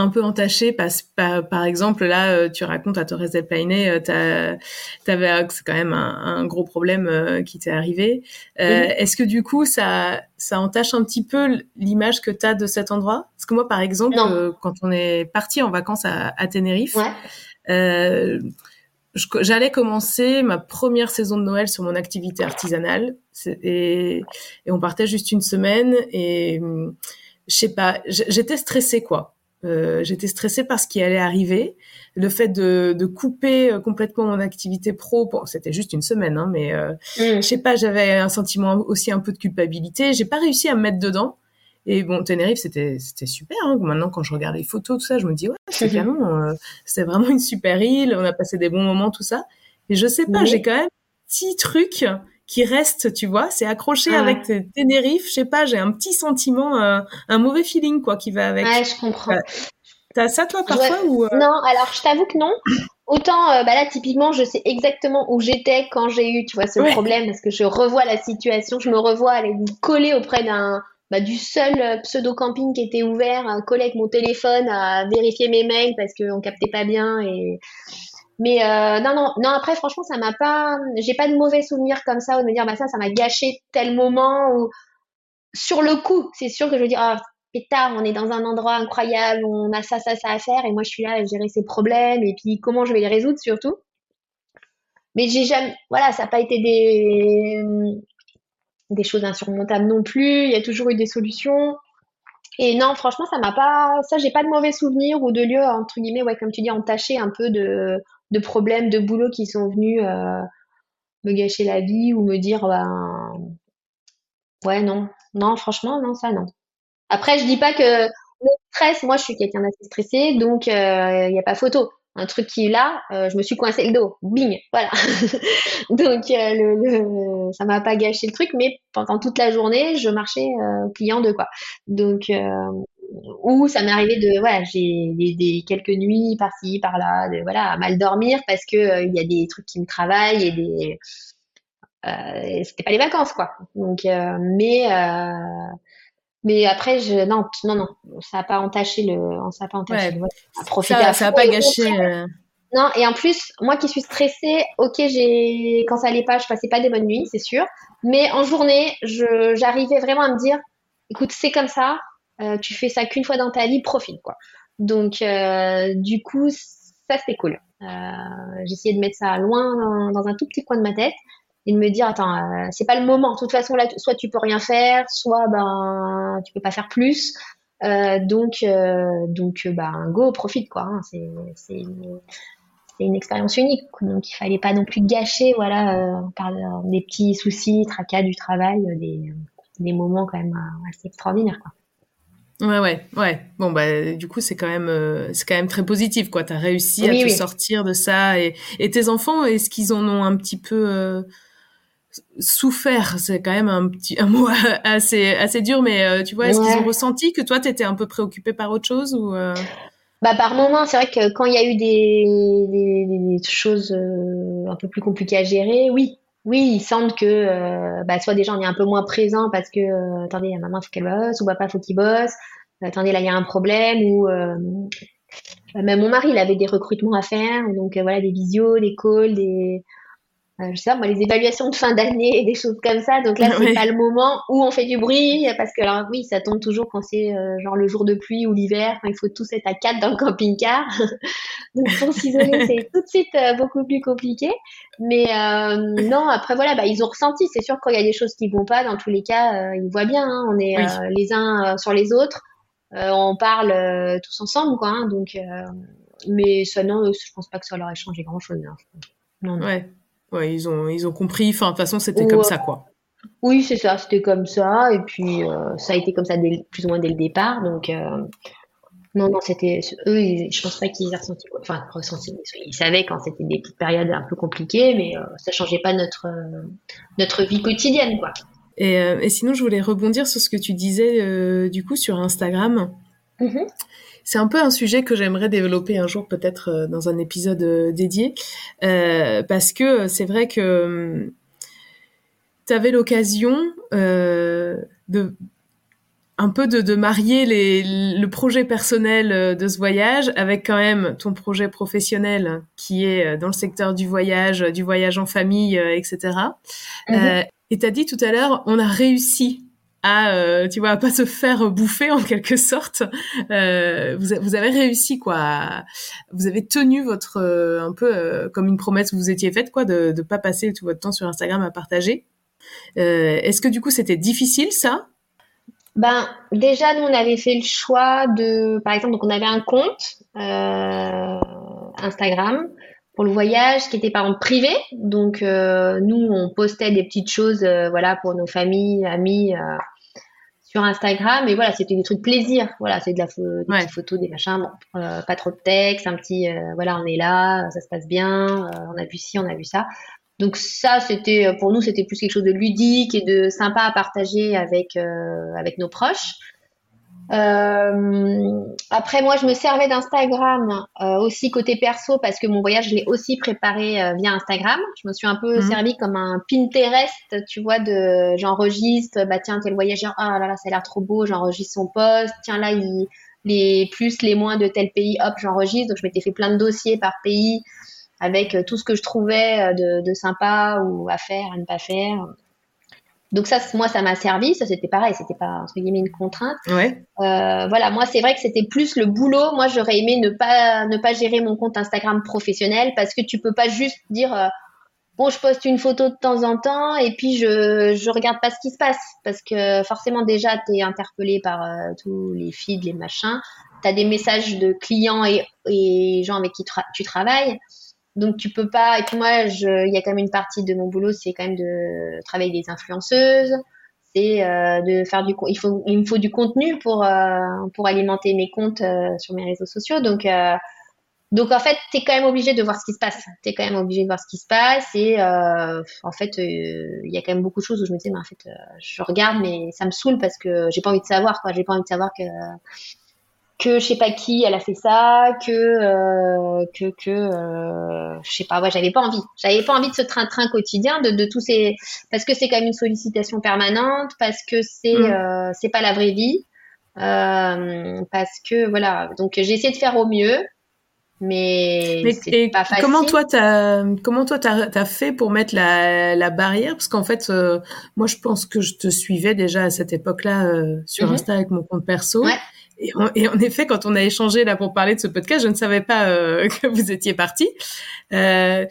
un peu entaché parce par, par exemple là euh, tu racontes à Torres del Paine euh, t'avais c'est quand même un, gros problème euh, qui t'est arrivé. Est-ce que du coup ça ça entache un petit peu l'image que tu as de cet endroit? Parce que moi par exemple quand on est parti en vacances à, à Tenerife j'allais commencer ma première saison de Noël sur mon activité artisanale. Et, et on partait juste une semaine et je sais pas j'étais stressée quoi euh, j'étais stressée par ce qui allait arriver. Le fait de, de couper euh, complètement mon activité pro, bon, c'était juste une semaine, hein, mais euh, mm. je sais pas, j'avais un sentiment aussi un peu de culpabilité. J'ai pas réussi à me mettre dedans. Et bon, Tenerife, c'était c'était super. Hein. Maintenant, quand je regarde les photos, tout ça, je me dis ouais, c'est (laughs) canon. Euh, c'est vraiment une super île. On a passé des bons moments, tout ça. Et je sais pas, j'ai quand même petit truc qui reste, tu vois, c'est accroché ah. avec Tenerife, je sais pas, j'ai un petit sentiment, euh, un mauvais feeling quoi qui va avec. Ouais, je comprends. T'as ça toi parfois ou euh? Non, alors je t'avoue que non. Autant euh, bah là typiquement je sais exactement où j'étais quand j'ai eu tu vois ce problème parce que je revois la situation, je me revois aller me coller auprès d'un bah, du seul pseudo camping qui était ouvert, coller avec mon téléphone à vérifier mes mails parce qu'on captait pas bien et mais euh, non, non, non. Après, franchement, ça m'a pas. J'ai pas de mauvais souvenirs comme ça ou de me dire bah ça, ça m'a gâché tel moment ou sur le coup, c'est sûr que je veux dire ah pétard, on est dans un endroit incroyable, on a ça, ça, ça à faire et moi je suis là à gérer ces problèmes et puis comment je vais les résoudre surtout. Mais j'ai jamais, voilà, ça n'a pas été des des choses insurmontables non plus. Il y a toujours eu des solutions. Et non, franchement, ça m'a pas, ça, j'ai pas de mauvais souvenirs ou de lieux, entre guillemets, ouais, comme tu dis, entachés un peu de, de problèmes de boulot qui sont venus euh, me gâcher la vie ou me dire ben ouais non. Non franchement non ça non. Après je dis pas que le stress moi je suis quelqu'un d'assez stressé donc il euh, n'y a pas photo. Un truc qui est là euh, je me suis coincé le dos. Bing voilà. (laughs) Donc le, ça m'a pas gâché le truc mais pendant toute la journée je marchais client de quoi. Donc ou ça m'est arrivé de voilà j'ai des, quelques nuits par-ci par-là de voilà à mal dormir parce que euh, il y a des trucs qui me travaillent et des euh, c'était pas les vacances quoi. Donc euh, mais mais après je non non non ça a pas entaché le ça a pas entaché ouais, le, ça, ça a pas gâché non et en plus moi qui suis stressée ok j'ai quand ça allait pas je passais pas des bonnes nuits c'est sûr mais en journée je j'arrivais vraiment à me dire écoute c'est comme ça euh, tu fais ça qu'une fois dans ta vie, profite quoi. Donc euh, du coup, ça c'était cool. Euh, J'essayais de mettre ça loin dans, un tout petit coin de ma tête et de me dire attends, c'est pas le moment. De toute façon là, soit tu peux rien faire, soit ben tu peux pas faire plus. donc donc ben go, profite quoi. Hein. C'est une, expérience unique. Donc il fallait pas non plus gâcher voilà par des petits soucis, tracas du travail, des, des moments quand même assez extraordinaires quoi. Ouais, ouais, ouais. Bon, bah, du coup, c'est quand même, euh, c'est quand même très positif, quoi. T'as réussi à te sortir de ça. Et, et tes enfants, est-ce qu'ils en ont un petit peu euh, souffert? C'est quand même un petit, un (laughs) mot assez, assez dur, mais euh, tu vois, est-ce qu'ils ont ressenti que toi, t'étais un peu préoccupée par autre chose ou Bah, par moments, c'est vrai que quand il y a eu des, des, des choses un peu plus compliquées à gérer, oui, oui, il semble que bah, soit déjà on est un peu moins présent parce que attendez, maman faut qu'elle bosse ou papa faut qu'il bosse. Attendez, là, il y a un problème, ou euh, même mon mari, il avait des recrutements à faire, donc euh, voilà, des visios, des calls, des, euh, je sais pas, moi, les évaluations de fin d'année, des choses comme ça. Donc là, (laughs) c'est pas le moment où on fait du bruit, parce que alors oui, ça tombe toujours quand c'est genre le jour de pluie ou l'hiver, quand il faut tous être à quatre dans le camping-car. (laughs) donc pour s'isoler, (laughs) c'est tout de suite beaucoup plus compliqué. Mais non, après voilà, bah, ils ont ressenti. C'est sûr quand il y a des choses qui vont pas, dans tous les cas, ils voient bien. Hein, on est les uns sur les autres. Euh, on parle euh, tous ensemble, quoi. Hein, donc, euh, mais ça, non, je pense pas que ça leur ait changé grand chose. Hein. Non, non. Ouais. Ouais, ils ont, ils ont compris. Enfin, de toute façon, c'était comme ça, quoi. Oui, c'est ça, c'était comme ça. Et puis, ça a été comme ça dès, plus ou moins dès le départ. Donc, non, non, c'était eux. je pense pas qu'ils aient ressenti. Enfin, ressenti. Ils savaient quand c'était des petites périodes un peu compliquées, mais ça changeait pas notre notre vie quotidienne, quoi. Euh, et, sinon, je voulais rebondir sur ce que tu disais euh, du coup sur Instagram. Mm-hmm. C'est un peu un sujet que j'aimerais développer un jour peut-être euh, dans un épisode dédié, parce que c'est vrai que tu avais l'occasion de un peu de, marier le projet personnel euh, de ce voyage avec quand même ton projet professionnel qui est euh, dans le secteur du voyage, du voyage en famille, etc. Et tu as dit tout à l'heure, on a réussi à, tu vois, à pas se faire bouffer en quelque sorte. vous, avez réussi quoi. vous avez tenu votre un peu comme une promesse que vous étiez faite quoi, de ne pas passer tout votre temps sur Instagram à partager. Est-ce que du coup c'était difficile ça? Ben, déjà, nous, on avait fait le choix de, par exemple, donc on avait un compte euh, Instagram pour le voyage qui était par exemple privé. Donc, euh, nous, on postait des petites choses, euh, voilà, pour nos familles, amis sur Instagram. Et voilà, c'était des trucs plaisir. Voilà, c'est de la des photos, des machins, pas trop de texte, un petit, voilà, on est là, ça se passe bien, on a vu ci, on a vu ça. Donc ça, c'était euh, pour nous, c'était plus quelque chose de ludique et de sympa à partager avec euh, avec nos proches. Euh, après, moi, je me servais d'Instagram aussi côté perso parce que mon voyage, je l'ai aussi préparé via Instagram. Je me suis un peu mhm. servi comme un Pinterest, tu vois, de j'enregistre, bah tiens, tel voyageur, ah là là, ça a l'air trop beau, j'enregistre son poste, tiens là, il, les plus, les moins de tel pays, hop, j'enregistre. Donc, je m'étais fait plein de dossiers par pays avec euh, tout ce que je trouvais euh, de, de, sympa ou à faire, à ne pas faire. Donc ça, moi, ça m'a servi. Ça, c'était pareil. C'était pas entre guillemets une contrainte. Ouais. Euh, voilà, moi, c'est vrai que c'était plus le boulot. Moi, j'aurais aimé ne pas ne pas gérer mon compte Instagram professionnel parce que tu peux pas juste dire euh, bon, je poste une photo de temps en temps et puis je je regarde pas ce qui se passe parce que forcément déjà tu es interpellé par tous les feeds, les machins. Tu as des messages de clients et, et gens avec qui tu travailles. Donc tu peux pas. Et puis moi, il y a quand même une partie de mon boulot, c'est quand même de travailler des influenceuses. C'est euh, de faire du. Il faut, il me faut du contenu pour euh, pour alimenter mes comptes euh, sur mes réseaux sociaux. Donc donc en fait, tu es quand même obligé de voir ce qui se passe. Tu es quand même obligé de voir ce qui se passe. Et en fait, il y a quand même beaucoup de choses où je me dis, mais en fait, je regarde, mais ça me saoule parce que j'ai pas envie de savoir. quoi. J'ai pas envie de savoir que que je sais pas qui elle a fait ça que euh, que que euh, je sais pas ouais j'avais pas envie j'avais pas envie de ce train-train quotidien de, de tous ces parce que c'est quand même une sollicitation permanente parce que c'est mm. euh, c'est pas la vraie vie euh, parce que voilà donc j'ai essayé de faire au mieux mais, c'est pas facile. Comment toi t'as comment toi t'as as fait pour mettre la, la barrière? Parce qu'en fait euh, moi je pense que je te suivais déjà à cette époque-là euh, sur mm-hmm. Insta avec mon compte perso ouais. Et en, et en, effet, quand on a échangé là pour parler de ce podcast, je ne savais pas euh, (laughs) que vous étiez parti. Euh,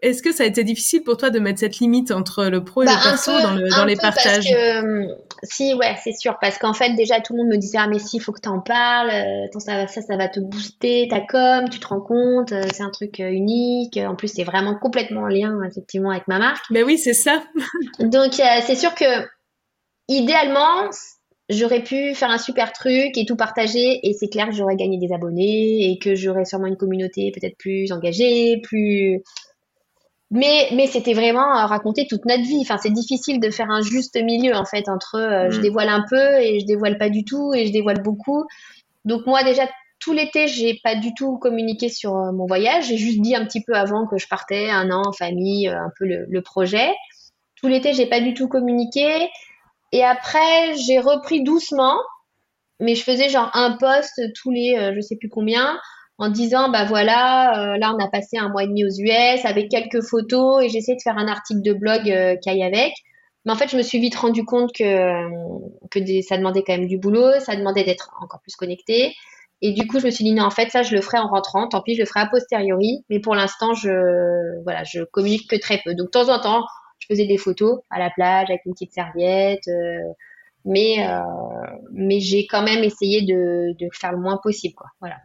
Est-ce que ça a été difficile pour toi de mettre cette limite entre le pro et le bah, perso dans, le, dans les partages parce que, Si, ouais, c'est sûr. Parce qu'en fait, déjà, tout le monde me disait Ah, mais si, il faut que tu en parles. Euh, ça, ça, ça va te booster ta com, tu te rends compte, euh, c'est un truc unique. En plus, c'est vraiment complètement en lien, effectivement, avec ma marque. Mais oui, c'est ça. Donc, c'est sûr que idéalement, j'aurais pu faire un super truc et tout partager et c'est clair que j'aurais gagné des abonnés et que j'aurais sûrement une communauté peut-être plus engagée, plus mais mais c'était vraiment raconter toute notre vie. Enfin, c'est difficile de faire un juste milieu en fait entre euh, je mm. dévoile un peu et je dévoile pas du tout et je dévoile beaucoup. Donc moi déjà tout l'été, j'ai pas du tout communiqué sur euh, mon voyage. J'ai juste dit un petit peu avant que je partais un an en famille, euh, un peu le, le projet. Tout l'été, j'ai pas du tout communiqué. Et après, j'ai repris doucement, mais je faisais genre un post tous les, euh, je sais plus combien, en disant bah voilà, euh, là on a passé un mois et demi aux US avec quelques photos et j'essaie de faire un article de blog euh, qui aille avec. Mais en fait, je me suis vite rendu compte que que ça demandait quand même du boulot, ça demandait d'être encore plus connecté. Et du coup, je me suis dit non, en fait, ça, je le ferai en rentrant. Tant pis, je le ferai a posteriori. Mais pour l'instant, je voilà, je communique que très peu. Donc, de temps en temps, je faisais des photos à la plage avec une petite serviette, euh, mais euh, mais j'ai quand même essayé de, de faire le moins possible, quoi. Voilà.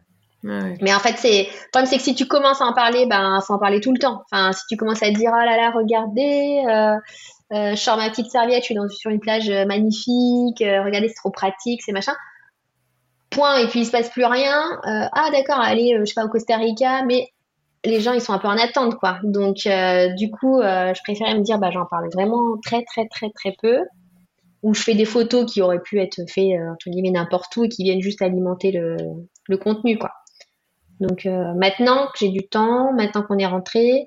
Mais en fait, c'est le problème, c'est que si tu commences à en parler, ben faut en parler tout le temps. Enfin, si tu commences à dire oh là là, regardez, euh, euh, je sors ma petite serviette, je suis dans, sur une plage magnifique, regardez, c'est trop pratique, c'est machin. Point. Et puis il se passe plus rien. ah d'accord, allez, je sais pas au Costa Rica, mais les gens ils sont un peu en attente quoi. Donc euh, du coup, euh, je préférais me dire bah j'en parle vraiment très très très très peu ou je fais des photos qui auraient pu être faites euh, entre guillemets n'importe où et qui viennent juste alimenter le, le contenu quoi. Donc maintenant que j'ai du temps, maintenant qu'on est rentré,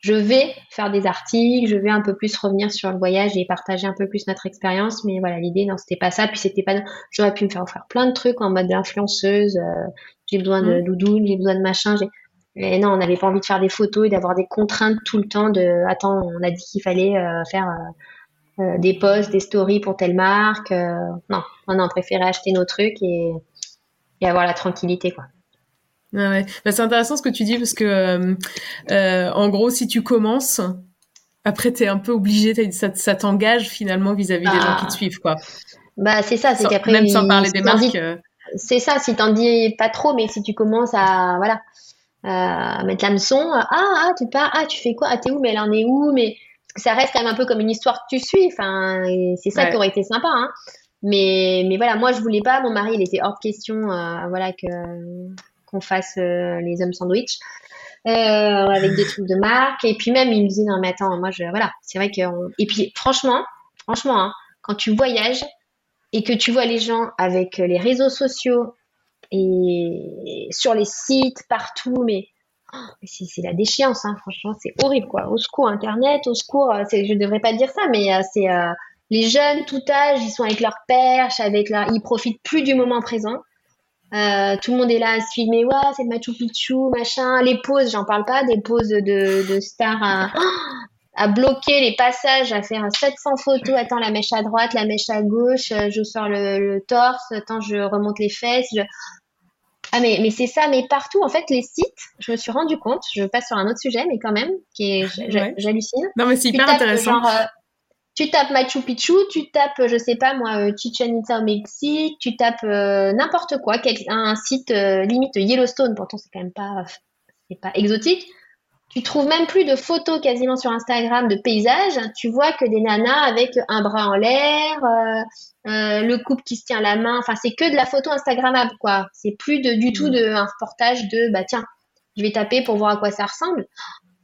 je vais faire des articles, je vais un peu plus revenir sur le voyage et partager un peu plus notre expérience. Mais voilà, l'idée, non, c'était pas ça. Puis c'était pas, j'aurais pu me faire offrir plein de trucs en mode influenceuse. Euh, j'ai besoin de mmh. doudoune, j'ai besoin de machin. Mais non, on n'avait pas envie de faire des photos et d'avoir des contraintes tout le temps de, attends, on a dit qu'il fallait euh, faire euh, des posts, des stories pour telle marque. non, non, on préférait acheter nos trucs et, et avoir la tranquillité, quoi. Ah ouais. Bah, c'est intéressant ce que tu dis parce que, euh, euh, en gros, si tu commences, après, tu es un peu obligé, ça, ça t'engage finalement vis-à-vis des gens qui te ah. suivent, quoi. Bah, c'est ça, c'est qu'après. Même sans parler des marques. Euh. C'est ça, si t'en dis pas trop, mais si tu commences à, voilà, à mettre l'hameçon, ah, ah, tu pars, ah, tu fais quoi, ah, t'es où, mais elle en est où, mais ça reste quand même un peu comme une histoire que tu suis, enfin, c'est ça qui aurait été sympa, hein. Mais, mais voilà, moi, je voulais pas, mon mari, il était hors de question, voilà, que, qu'on fasse euh, les hommes sandwich. Euh, avec des trucs de marque. Et puis même il me disait non mais attends moi je voilà. C'est vrai que et puis franchement franchement hein, quand tu voyages et que tu vois les gens avec les réseaux sociaux et sur les sites partout mais oh, c'est la déchéance, hein, franchement, c'est horrible, quoi. Au secours, Internet, au secours, euh, je ne devrais pas dire ça, mais c'est les jeunes, tout âge, ils sont avec leur perche, avec leur, ils profitent plus du moment présent. Euh, tout le monde est là à mais ouais, c'est Machu Picchu, machin. Les poses, j'en parle pas, des poses de, de stars (gasps) à, bloquer les passages, à faire 700 photos. Attends, la mèche à droite, la mèche à gauche, euh, je sors le, le torse, attends, je remonte les fesses. Je... Ah, mais, mais c'est ça, mais partout, en fait, les sites, je me suis rendu compte, je passe sur un autre sujet, mais quand même, qui est, j'hallucine. Non, mais c'est hyper intéressant. Euh, tu tapes Machu Picchu, tu tapes, je sais pas moi, euh, Chichen Itza au Mexique, tu tapes euh, n'importe quoi, un site euh, limite Yellowstone, pourtant c'est quand même pas, c'est pas exotique. Tu trouves même plus de photos quasiment sur Instagram de paysages. Tu vois que des nanas avec un bras en l'air, le couple qui se tient la main. Enfin, c'est que de la photo Instagrammable, quoi. C'est plus de, du tout mmh. de un reportage de, bah tiens, je vais taper pour voir à quoi ça ressemble.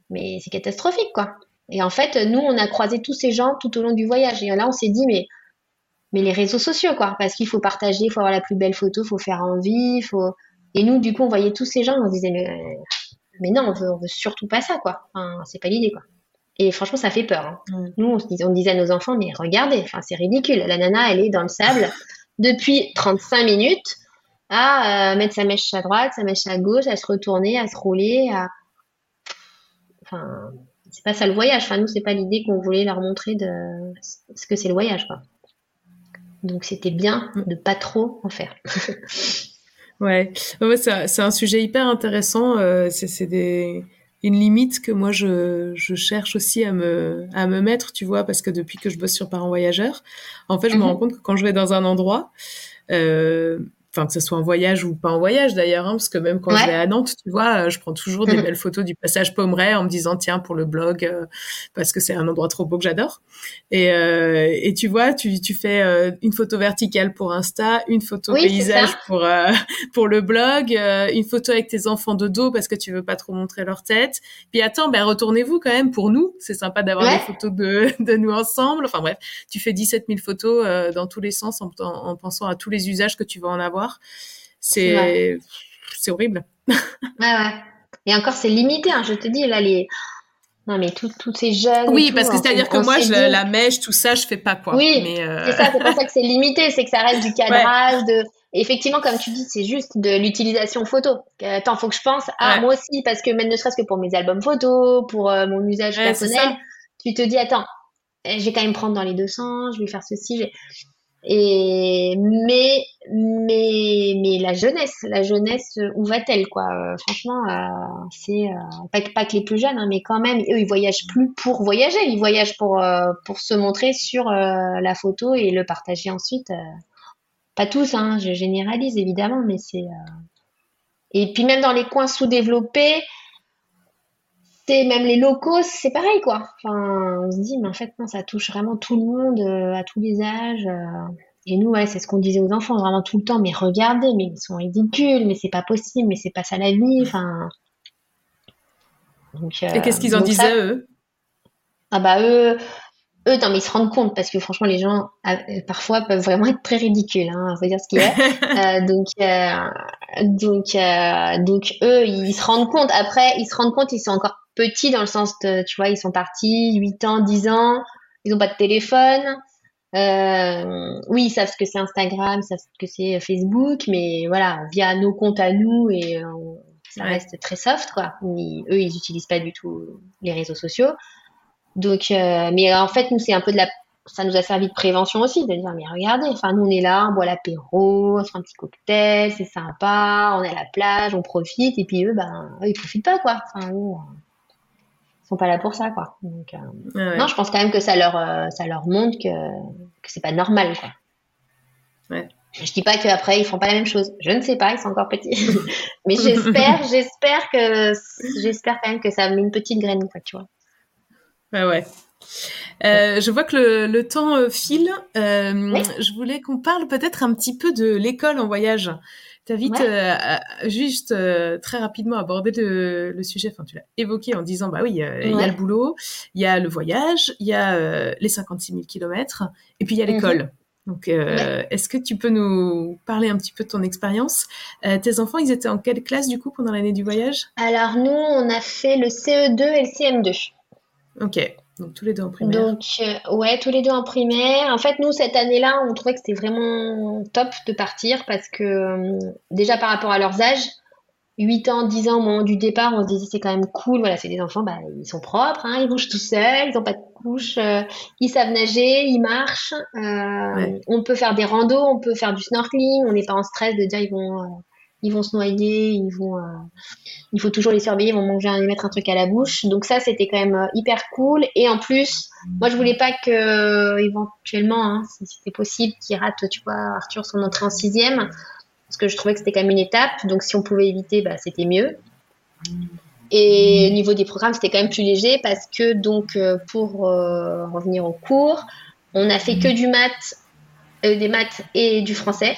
Mais c'est catastrophique, quoi. Et en fait, nous, on a croisé tous ces gens tout au long du voyage. Et là, on s'est dit, mais, mais les réseaux sociaux, quoi. Parce qu'il faut partager, il faut avoir la plus belle photo, il faut faire envie, faut. Et nous, du coup, on voyait tous ces gens, on se disait, mais, mais non, on veut, on veut surtout pas ça, quoi. Enfin, c'est pas l'idée, quoi. Et franchement, ça fait peur. Hein. Mm. Nous, on, disait, on disait à nos enfants, mais regardez, enfin, c'est ridicule. La nana, elle est dans le sable (laughs) depuis 35 minutes à euh, mettre sa mèche à droite, sa mèche à gauche, à se retourner, à se rouler, à. Enfin, c'est pas ça le voyage. Enfin, nous, c'est pas l'idée qu'on voulait leur montrer de ce que c'est le voyage, quoi. Donc, c'était bien de pas trop en faire. (laughs) ouais, ouais c'est un sujet hyper intéressant. Euh, c'est des une limite que moi je, je, cherche aussi à me, à me mettre, tu vois, parce que depuis que je bosse sur Parents Voyageurs, en fait, je me mhm. rends compte que quand je vais dans un endroit, euh, enfin que ce soit en voyage ou pas en voyage d'ailleurs, hein, parce que même quand je vais à Nantes, tu vois, euh, je prends toujours des (laughs) belles photos du passage Pommeret en me disant tiens pour le blog euh, parce que c'est un endroit trop beau que j'adore. Et, euh, et tu vois, tu, tu fais euh, une photo verticale pour Insta, une photo paysage pour (laughs) pour le blog, une photo avec tes enfants de dos parce que tu veux pas trop montrer leur tête. Puis attends, ben retournez-vous quand même pour nous. C'est sympa d'avoir des photos de (laughs) de nous ensemble. Enfin bref, tu fais 17 000 photos dans tous les sens en, en pensant à tous les usages que tu vas en avoir c'est c'est horrible. ouais, ouais. Et encore, c'est limité. Hein, je te dis, là, les. Non, mais tous ces jeunes. Oui, parce que c'est-à-dire que moi, je, la mèche, tout ça, je fais pas quoi. Oui, mais euh, c'est ça, c'est pour ça que c'est limité, c'est que ça reste du (laughs) cadrage, de. effectivement, comme tu dis, c'est juste de l'utilisation photo. Attends, faut que je pense à moi aussi, parce que même ne serait-ce que pour mes albums photos, pour euh, mon usage personnel, tu te dis, attends, je vais quand même prendre dans les deux sens, je vais faire ceci. Et mais mais mais la jeunesse, la jeunesse, où va-t-elle quoi? Euh, Franchement, euh, c'est euh, pas, que les plus jeunes, hein, mais quand même, eux ils voyagent plus pour voyager, ils voyagent pour pour se montrer sur la photo et le partager ensuite. pas tous, hein, je généralise évidemment, mais c'est et puis même dans les coins sous-développés, même les locaux, c'est pareil, quoi. Enfin, on se dit, mais en fait, non, ça touche vraiment tout le monde, euh, à tous les âges. Euh. et nous, ouais, c'est ce qu'on disait aux enfants, vraiment tout le temps, mais regardez, mais ils sont ridicules, mais c'est pas possible, mais c'est pas ça la vie, enfin. Euh, et qu'est-ce qu'ils en disaient, eux? Ah bah, eux, eux, non, mais ils se rendent compte parce que franchement, les gens parfois peuvent vraiment être très ridicules. Hein, faut dire ce qu'il y a. (laughs) donc, donc, donc, eux, ils se rendent compte. Après, ils se rendent compte, ils sont encore petits dans le sens de, tu vois, ils sont partis 8 ans, 10 ans, ils n'ont pas de téléphone. Euh, oui, ils savent ce que c'est Instagram, ils savent ce que c'est Facebook, mais voilà, via nos comptes à nous et ça reste très soft, quoi. eux, ils n'utilisent pas du tout les réseaux sociaux. Donc, euh, mais en fait, nous, c'est un peu de la ça nous a servi de prévention aussi, de dire, mais regardez, enfin, nous, on est là, on boit l'apéro, on se fait un petit cocktail, c'est sympa, on est à la plage, on profite, et puis eux, ben, eux, ils profitent pas, quoi. Enfin, sont pas là pour ça, quoi. Donc, euh, non, je pense quand même que ça leur, euh, ça leur montre que, que c'est pas normal, quoi. Ouais. Je dis pas qu'après ils font pas la même chose. Je ne sais pas, ils sont encore petits. (laughs) Mais j'espère, (laughs) j'espère que, j'espère quand même que ça met une petite graine, quoi, tu vois. Ouais, ouais. Euh, je vois que le, temps euh, file. Je voulais qu'on parle peut-être un petit peu de l'école en voyage. Tu as vite, juste très rapidement abordé le, sujet. Enfin, tu l'as évoqué en disant, bah oui, il y a le boulot, il y a le voyage, il y a les 56 000 kilomètres, et puis il y a mhm. l'école. Donc, est-ce que tu peux nous parler un petit peu de ton expérience? Tes enfants, ils étaient en quelle classe du coup pendant l'année du voyage? Alors nous, on a fait le CE2 et le CM2. Ok. Donc tous les deux en primaire. Donc euh, ouais, tous les deux en primaire. En fait, nous cette année-là, on trouvait que c'était vraiment top de partir parce que euh, déjà par rapport à leurs âges, 8 ans, 10 ans au moment du départ, on se disait c'est quand même cool. Voilà, c'est des enfants, bah, ils sont propres, hein, ils bougent tout seuls, ils n'ont pas de couche, euh, ils savent nager, ils marchent. On peut faire des randos, on peut faire du snorkeling, on n'est pas en stress de dire ils vont ils vont se noyer, ils euh, il faut toujours les surveiller, ils vont manger, un, mettre un truc à la bouche. Donc ça, c'était quand même euh, hyper cool. Et en plus, moi, je voulais pas que euh, éventuellement, hein, si c'était possible, qu'ils rate, tu vois, Arthur son entrée en sixième, parce que je trouvais que c'était quand même une étape. Donc si on pouvait éviter, bah, c'était mieux. Et au niveau des programmes, c'était quand même plus léger parce que donc pour revenir au cours, on a fait que du maths, des maths et du français.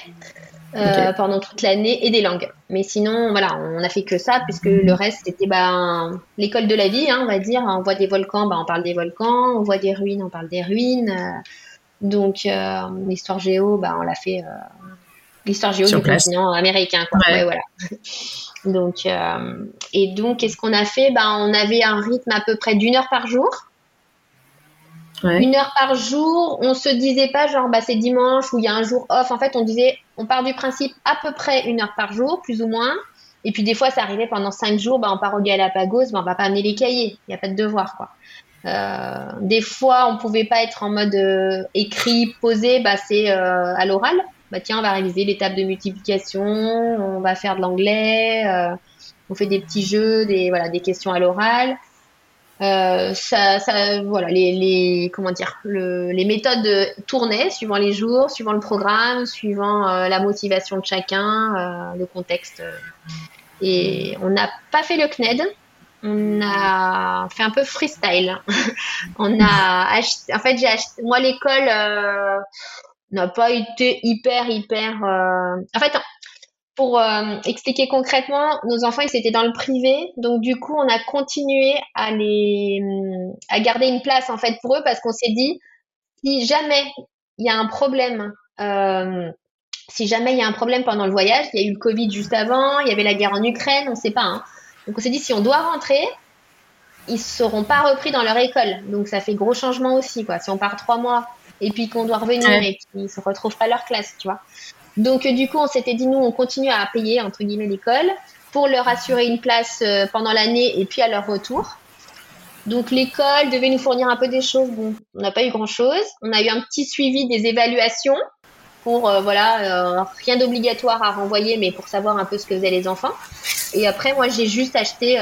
Euh, pendant toute l'année et des langues. Mais sinon, voilà, on a fait que ça puisque le reste c'était ben, l'école de la vie, hein, on va dire. On voit des volcans, ben, on parle des volcans. On voit des ruines, on parle des ruines. Euh, donc euh, l'histoire géo, ben, on l'a fait l'histoire géo du continent américain. Quoi. Ouais. voilà. (laughs) donc et donc qu'est-ce qu'on a fait? Ben on avait un rythme à peu près d'une heure par jour. Une heure par jour, on se disait pas genre bah c'est dimanche ou il y a un jour off. En fait, on disait on part du principe à peu près une heure par jour, plus ou moins. Et puis des fois, ça arrivait pendant cinq jours, bah on part au Galapagos, bah on va pas amener les cahiers, il y a pas de devoir quoi. Euh, des fois, on pouvait pas être en mode euh, écrit, posé, bah c'est euh, à l'oral. Bah tiens, on va réviser l'étape de multiplication, on va faire de l'anglais, on fait des petits jeux, des voilà, des questions à l'oral. Euh, ça, ça, voilà, les, les comment dire, le, les méthodes tournaient suivant les jours, suivant le programme, suivant euh, la motivation de chacun, euh, le contexte. Et on n'a pas fait le CNED, on a fait un peu freestyle. (laughs) on a acheté, en fait, j'ai acheté, moi l'école n'a pas été hyper hyper. en fait, pour euh, expliquer concrètement, nos enfants, ils étaient dans le privé, donc du coup, on a continué à les, à garder une place en fait pour eux parce qu'on s'est dit, si jamais il y a un problème, euh, si jamais il y a un problème pendant le voyage, il y a eu le Covid juste avant, il y avait la guerre en Ukraine, on ne sait pas. Hein. Donc on s'est dit, si on doit rentrer, ils ne seront pas repris dans leur école. Donc ça fait gros changement aussi, quoi. Si on part trois mois et puis qu'on doit revenir et qu'ils se retrouvent pas à leur classe, tu vois. Donc du coup, on s'était dit nous, on continue à payer entre guillemets l'école pour leur assurer une place euh, pendant l'année et puis à leur retour. Donc l'école devait nous fournir un peu des choses. Bon, on n'a pas eu grand chose. On a eu un petit suivi des évaluations pour euh, voilà euh, rien d'obligatoire à renvoyer, mais pour savoir un peu ce que faisaient les enfants. Et après, moi, j'ai juste acheté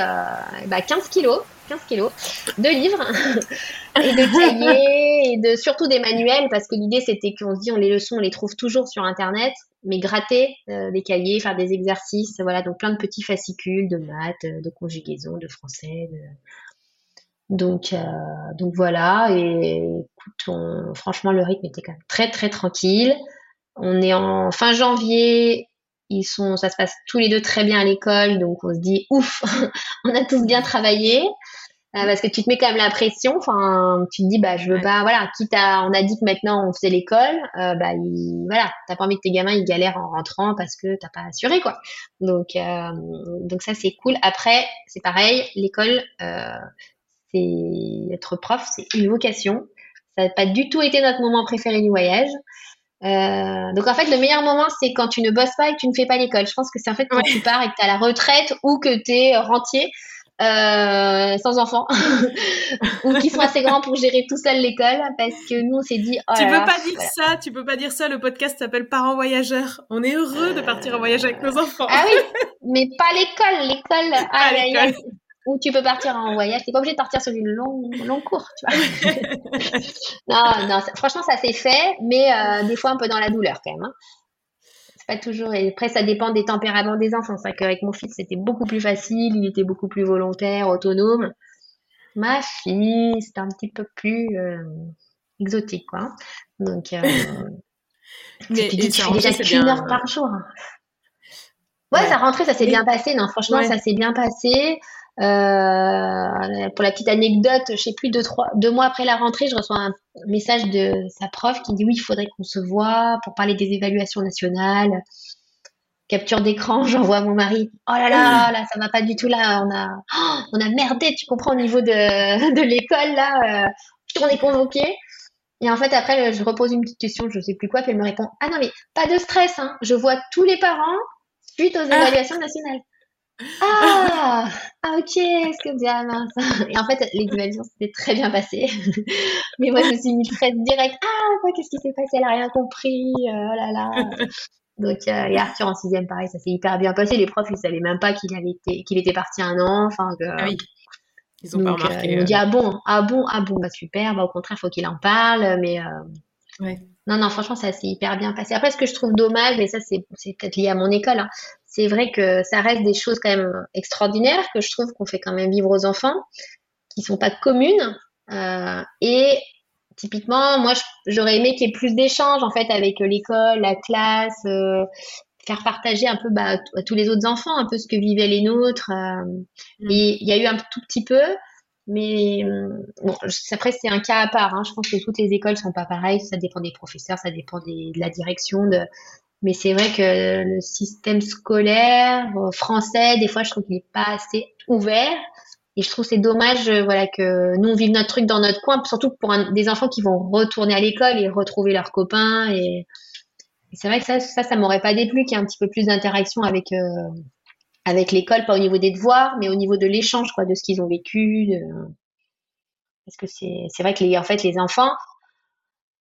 bah, 15 kilos 15 kilos de livres (laughs) et de cahiers et de surtout des manuels parce que l'idée c'était qu'on se dit on les leçons on les trouve toujours sur internet mais gratter euh, des cahiers faire des exercices voilà donc plein de petits fascicules de maths euh, de conjugaison de français donc euh, donc voilà et écoute franchement le rythme était quand même très très tranquille. On est en fin janvier ils sont, ça se passe tous les deux très bien à l'école, donc on se dit ouf, (laughs) on a tous bien travaillé. Euh, parce que tu te mets quand même la pression. Enfin, tu te dis, bah, je veux pas, voilà, quitte à, on a dit que maintenant on faisait l'école, euh, bah, il, voilà, t'as pas envie que tes gamins ils galèrent en rentrant parce que t'as pas assuré, quoi. Donc, euh, donc ça c'est cool. Après, c'est pareil, l'école, euh, c'est être prof, c'est une vocation. Ça n'a pas du tout été notre moment préféré du voyage. Euh, donc en fait, le meilleur moment, c'est quand tu ne bosses pas et que tu ne fais pas l'école. Je pense que c'est en fait quand tu pars et que tu as la retraite ou que tu es rentier euh, sans enfants (laughs) ou qui sont assez grands pour gérer tout seul l'école parce que nous on s'est dit oh tu peux pas dire ça tu peux pas dire ça le podcast s'appelle parents voyageurs. On est heureux de partir en voyage avec nos enfants. ah oui (laughs) mais pas l'école l'école ah, où tu peux partir en voyage t'es pas obligé de partir sur une longue long cours tu vois (laughs) non non franchement ça s'est fait mais euh, des fois un peu dans la douleur quand même hein pas toujours. Et après, ça dépend des tempéraments des enfants. C'est vrai qu'avec mon fils, c'était beaucoup plus facile. Il était beaucoup plus volontaire, autonome. Ma fille, c'était un petit peu plus euh, exotique, quoi. Donc, euh, (laughs) Mais tu dis, tu fais déjà qu'une heure par jour. Ouais, ça rentrait, ça s'est bien passé. Non, franchement, ça s'est bien passé. Euh, pour la petite anecdote, je sais plus deux trois deux mois après la rentrée, je reçois un message de sa prof qui dit oui, il faudrait qu'on se voit pour parler des évaluations nationales. Capture d'écran, (laughs) j'envoie à mon mari. Oh là là, là, ça va pas du tout là. On a, oh, (gasps) on a merdé, tu comprends au niveau de, (laughs) de l'école là. Euh, on est convoqué. Et en fait, après, je repose une petite question, je sais plus quoi, puis elle me répond Ah non, mais pas de stress, hein. je vois tous les parents suite aux ah. évaluations nationales. Ah, ah ok, ce que bien mince. Et en fait, les évaluations s'étaient très bien passées. (laughs) Mais moi, je me suis mis très direct. Ah, qu'est-ce qui s'est passé? Elle a rien compris. Euh, oh là là. (laughs) Donc, euh, et Arthur en sixième, pareil, ça s'est hyper bien passé. Les profs, ils savaient même pas qu'il avait été, qu'il était parti un an. Enfin, que, ah oui. Ils ont pas remarqué. Euh, ils ont dit ah bon, ah bon, ah bon, bah super. Bah au contraire, faut qu'il en parle. Mais ouais. non, non, franchement, ça s'est hyper bien passé. Après, ce que je trouve dommage, et ça, c'est, c'est peut-être lié à mon école, hein, c'est vrai que ça reste des choses quand même extraordinaires que je trouve qu'on fait quand même vivre aux enfants, qui sont pas communes. Euh, et typiquement, moi, j'aurais aimé qu'il y ait plus d'échanges en fait avec l'école, la classe, euh, faire partager un peu bah, à tous les autres enfants un peu ce que vivaient les nôtres. Euh. Mm. Et il y a eu un tout petit peu, mais bon, après c'est un cas à part. Hein. Je pense que toutes les écoles sont pas pareilles. Ça dépend des professeurs, ça dépend de la direction, de, mais c'est vrai que le système scolaire euh, français, des fois, je trouve qu'il n'est pas assez ouvert. Et je trouve c'est dommage, euh, voilà, que nous on vive notre truc dans notre coin, surtout pour des enfants qui vont retourner à l'école et retrouver leurs copains. Et, c'est vrai que ça, ça, m'aurait pas déplu qu'il y ait un petit peu plus d'interaction avec euh, avec l'école, pas au niveau des devoirs, mais au niveau de l'échange, quoi, de ce qu'ils ont vécu. Parce que c'est c'est vrai que les en fait les enfants,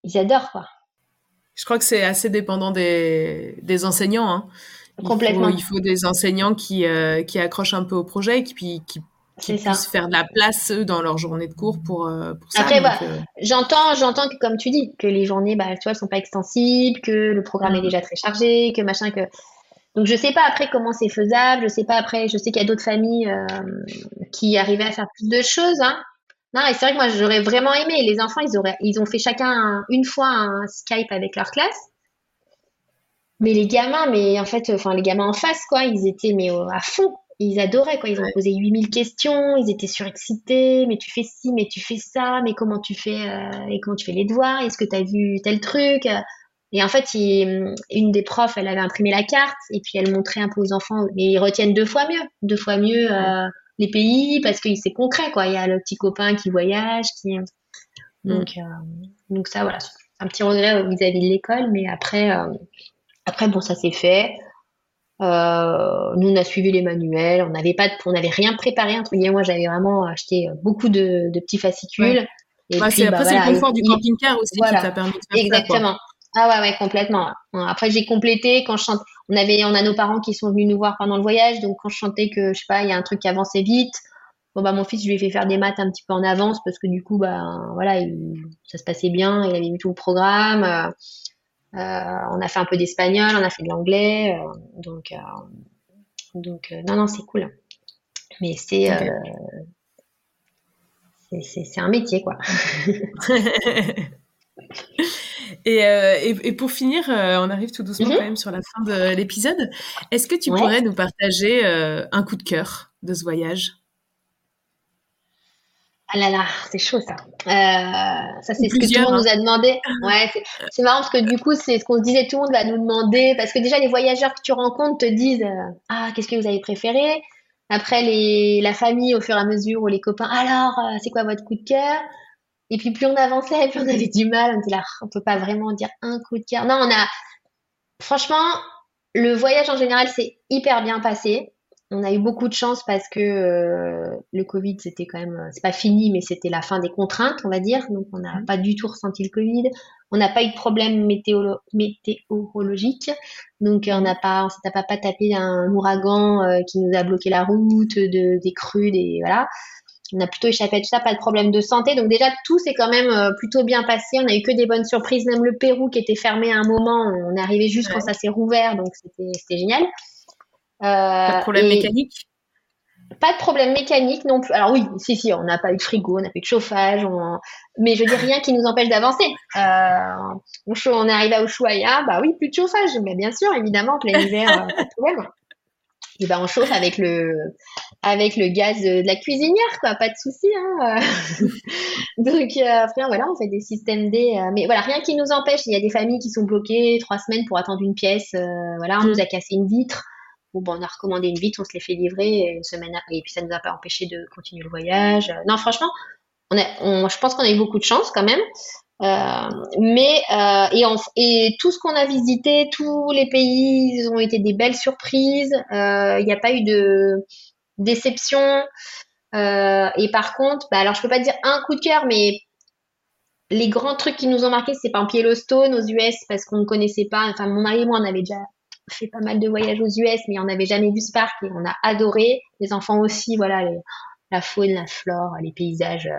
ils adorent quoi. Je crois que c'est assez dépendant des, des enseignants. Hein. Complètement. il faut des enseignants qui, euh, qui accrochent un peu au projet et qui, qui, qui puissent faire de la place dans leur journée de cours pour, euh, pour ça. Après, bah, euh, j'entends, j'entends que comme tu dis, que les journées, bah, tu vois, sont pas extensibles, que le programme est mm. déjà très chargé, que machin, que. Donc je sais pas après comment c'est faisable, je sais pas après, je sais qu'il y a d'autres familles qui arrivaient à faire plus de choses, hein. Non, et c'est vrai que moi, j'aurais vraiment aimé. Les enfants, ils, auraient, ils ont fait chacun une fois un Skype avec leur classe. Mais les gamins, mais en fait, enfin, les gamins en face, quoi, ils étaient mais à fond. Ils adoraient, quoi. Ils ont posé 8000 questions, ils étaient surexcités. Mais tu fais ci, mais tu fais ça, mais comment tu fais, euh, et comment tu fais les devoirs? Est-ce que tu as vu tel truc? Et en fait, une des profs, elle avait imprimé la carte, et puis elle montrait un peu aux enfants. Et ils retiennent deux fois mieux. Deux fois mieux. Euh, les pays parce que c'est concret quoi. Il y a le petit copain qui voyage, qui donc mm. euh, donc ça voilà, un petit regret vis-à-vis de l'école, mais après euh, après bon ça s'est fait. Euh, nous on a suivi les manuels, on n'avait pas, on n'avait rien préparé entre guillemets. Moi j'avais vraiment acheté beaucoup de, de petits fascicules. Et bah, puis, bah, après, c'est le confort du camping-car aussi qui t'a permis de faire Exactement. Ça, Ah ouais, ouais, complètement. Après, j'ai complété quand je chante on avait, on a nos parents qui sont venus nous voir pendant le voyage, donc quand je chantais que, je sais pas, il y a un truc qui avançait vite, bon bah mon fils, je lui ai fait faire des maths un petit peu en avance parce que du coup, bah voilà, ça se passait bien, il avait vu tout le programme. Euh, euh, on a fait un peu d'espagnol, on a fait de l'anglais, euh, donc donc non non c'est cool. Mais c'est c'est un métier quoi. (laughs) Euh, et, et, pour finir, euh, on arrive tout doucement mhm. quand même sur la fin de l'épisode. Est-ce que tu pourrais nous partager euh, un coup de cœur de ce voyage? Ah là là, c'est chaud ça. Ça c'est ce que tout le monde nous a demandé. Ouais, c'est marrant parce que du coup c'est ce qu'on se disait, tout le monde va nous demander parce que déjà les voyageurs que tu rencontres te disent ah qu'est-ce que vous avez préféré? Après les la famille au fur et à mesure ou les copains alors c'est quoi votre coup de cœur? Et puis plus on avançait, plus on avait du mal. On était là, on peut pas vraiment dire un coup de cœur. Non, on a franchement le voyage en général s'est hyper bien passé on a eu beaucoup de chance parce que euh, le Covid, c'était quand même, c'est pas fini, mais c'était la fin des contraintes, on va dire. Donc, on n'a mmh. pas du tout ressenti le Covid. On n'a pas eu de problème météorologique. Donc, on n'a pas, on s'est pas, pas tapé un ouragan euh, qui nous a bloqué la route, de, des crues, des, voilà. On a plutôt échappé à tout ça, pas de problème de santé. Donc, déjà, tout s'est quand même euh, plutôt bien passé. On a eu que des bonnes surprises. Même le Pérou qui était fermé à un moment, on est arrivé juste quand ça s'est rouvert. Donc, c'était génial. Pas de problème mécanique? Pas de problème mécanique non plus. Alors oui, si, si, on n'a pas eu de frigo, on n'a pas eu de chauffage, mais je dire rien qui nous empêche d'avancer. Euh, on est arrivé à Ushuaia, bah oui, plus de chauffage, mais bien sûr, évidemment, plein hiver, euh, pas de problème. Et ben on chauffe avec le avec le gaz de la cuisinière, quoi, pas de souci. Hein. (laughs) Donc après voilà, on fait des systèmes D, mais voilà, rien qui nous empêche. Il y a des familles qui sont bloquées trois semaines pour attendre une pièce. voilà, on mm. nous a cassé une vitre bon, on a recommandé une vitre, on se les fait livrer une semaine après, et puis ça ne nous a pas empêché de continuer le voyage. Non, franchement, on a, je pense qu'on a eu beaucoup de chance quand même. Euh, mais euh, et, tout ce qu'on a visité, tous les pays, ils ont été des belles surprises. Euh, il n'y a pas eu de déception. et par contre, bah, alors je peux pas dire un coup de cœur, mais les grands trucs qui nous ont marqué, c'est par exemple Yellowstone aux US parce qu'on ne connaissait pas. Enfin, mon mari et moi, on avait déjà fait pas mal de voyages aux US, mais on n'avait jamais vu ce parc et on a adoré. Les enfants aussi, voilà, la faune, la flore, les paysages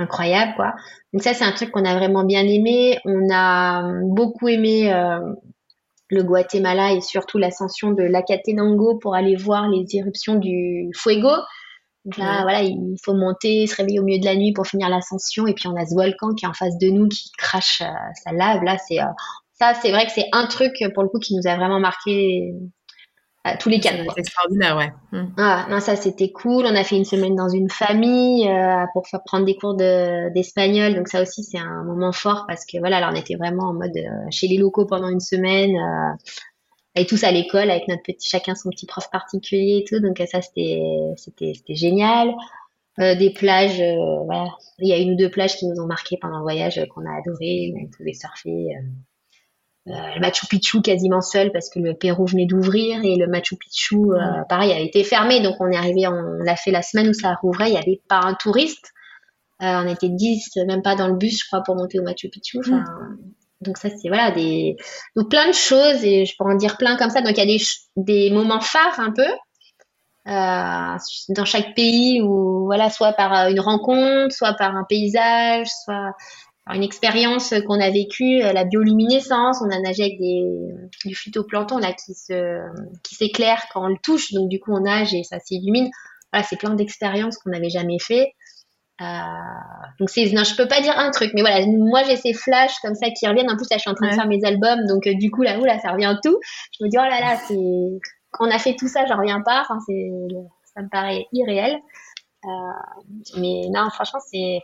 euh, incroyables, quoi. Donc ça, c'est un truc qu'on a vraiment bien aimé. On a beaucoup aimé euh, le Guatemala et surtout l'ascension de l'Acatenango pour aller voir les éruptions du Fuego. Donc là, voilà, il faut monter, se réveiller au milieu de la nuit pour finir l'ascension. Et puis on a ce volcan qui est en face de nous, qui crache euh, sa lave. Là, c'est ça, c'est vrai que c'est un truc pour le coup qui nous a vraiment marqué à tous les quatre. C'est extraordinaire, ouais. Hum. Ah, non, ça c'était cool. On a fait une semaine dans une famille euh, pour faire prendre des cours d'espagnol. Donc ça aussi c'est un moment fort parce que voilà, là on était vraiment en mode euh, chez les locaux pendant une semaine. Euh, et tous à l'école avec notre petit chacun son petit prof particulier et tout donc ça c'était c'était c'était génial des plages voilà il y a une ou deux plages qui nous ont marqué pendant le voyage qu'on a adoré on pouvait surfer le Machu Picchu quasiment seul parce que le Pérou venait d'ouvrir et le Machu Picchu, euh, pareil, a été fermé. Donc on est arrivé, on l'a fait la semaine où ça rouvrait, il n'y avait pas un touriste. Euh, on était 10, même pas dans le bus, je crois, pour monter au Machu Picchu. Enfin, Donc ça, c'est voilà des donc plein de choses et je pourrais en dire plein comme ça. Donc il y a des des moments phares un peu euh, dans chaque pays où voilà soit par une rencontre, soit par un paysage, soit une expérience qu'on a vécue, euh, la bioluminescence, on a nagé avec des, du phytoplancton là qui se, qui s'éclaire quand on le touche, donc du coup on nage et ça s'illumine. Voilà, c'est plein d'expériences qu'on n'avait jamais fait. Euh, donc c'est, non, je peux pas dire un truc, mais voilà, moi j'ai ces flashs comme ça qui reviennent. En plus là, je suis en train de faire mes albums, donc euh, du coup là, là, ça revient tout. Je me dis oh là là, c'est, quand on a fait tout ça, j'en reviens pas. Enfin, c'est, ça me paraît irréel. mais non, franchement, c'est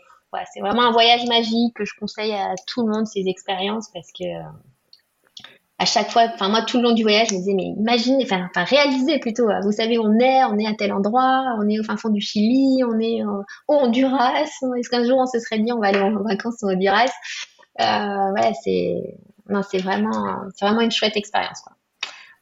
c'est vraiment un voyage magique que je conseille à tout le monde ces expériences parce que euh, à chaque fois, enfin moi tout le long du voyage, je me disais mais imaginez, enfin, enfin réalisez plutôt. Hein. Vous savez, on est, on est à tel endroit, on est au fin fond du Chili, on est au Honduras. Est-ce qu'un jour on se serait dit on va aller en vacances au Honduras euh, Ouais, c'est non, c'est vraiment, c'est vraiment une chouette expérience. Quoi.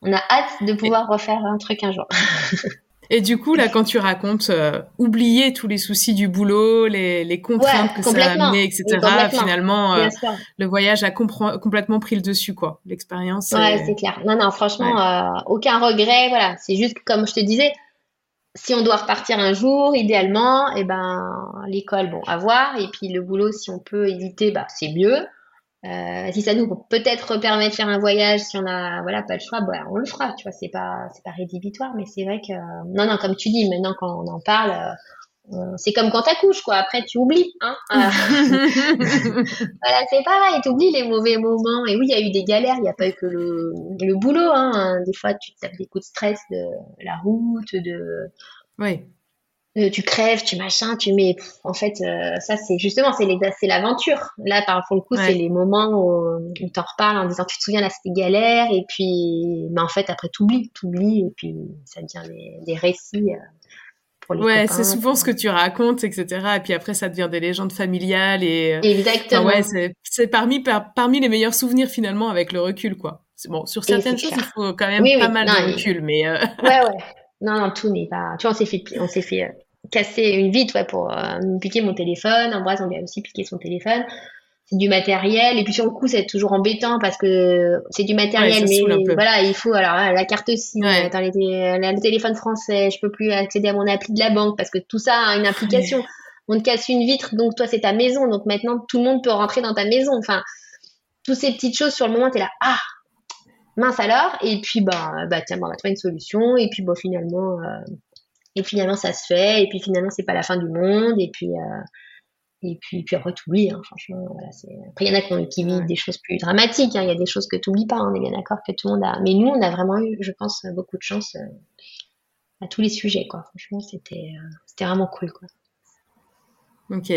On a hâte de pouvoir refaire un truc un jour. (laughs) Et du coup, là, quand tu racontes euh, oublier tous les soucis du boulot, les, les contraintes que ça a amené, etc., finalement, euh, le voyage a complètement pris le dessus, quoi. L'expérience. Ouais, c'est clair. Non, non, franchement, euh, aucun regret. Voilà, c'est juste comme je te disais, si on doit repartir un jour, idéalement, et eh ben, l'école, bon, à voir. Et puis le boulot, si on peut éviter, bah, c'est mieux. Euh, si ça nous peut-être permet de faire un voyage, si on a voilà pas le choix, bah, on le fera. Tu vois, c'est pas c'est pas rédhibitoire, mais c'est vrai que non non comme tu dis, maintenant quand on en parle, euh, c'est comme quand t'accouches quoi. Après tu oublies, hein. Euh, (laughs) (laughs) voilà, c'est pareil, tu oublies les mauvais moments. Et oui, il y a eu des galères, il n'y a pas eu que le, le boulot. Hein. Des fois, tu tapes des coups de stress de la route, de oui euh, tu crèves, tu machin, tu mets. en fait, euh, ça c'est justement c'est c'est l'aventure. Là, par pour le coup, c'est les moments où, où t'en reparles en disant tu te souviens là c'était galère et puis, mais en fait après t'oublies, t'oublies et puis ça devient des, des récits. Euh, pour les ouais, c'est souvent ce que tu racontes, etc. Et puis après, ça devient des légendes familiales et. Exactement. ouais, c'est parmi parmi les meilleurs souvenirs finalement avec le recul, quoi. Bon, sur certaines choses, il faut quand même pas mal de recul, mais. Ouais, (laughs) ouais. Non, non, tout n'est pas. Tu vois, on s'est fait, on s'est fait casser une vitre ouais, pour euh, me piquer mon téléphone. Ambroise, on lui a aussi piqué son téléphone. C'est du matériel. Et puis sur le coup, c'est toujours embêtant parce que c'est du matériel, mais voilà, il faut alors la carte SIM, dans les, le téléphone français, je peux plus accéder à mon appli de la banque parce que tout ça a une application. On te casse une vitre, donc toi c'est ta maison, donc maintenant tout le monde peut rentrer dans ta maison. Enfin, toutes ces petites choses sur le moment, tu es là, ah, mince alors. Et puis bah, bah tiens, on va trouver une solution. Et puis bon, finalement, euh, et finalement, ça se fait. Et puis finalement, c'est pas la fin du monde. Et puis, euh, et puis, puis après, t'oublies. Hein, franchement, voilà, Après, il y en a qui, vivent des choses plus dramatiques. Hein. Il y a des choses que t'oublies pas. Hein, on est bien d'accord que tout le monde a. Mais nous, on a vraiment eu, je pense, beaucoup de chance euh, à tous les sujets. Quoi. Franchement, c'était, euh, c'était vraiment cool. Quoi. Ok.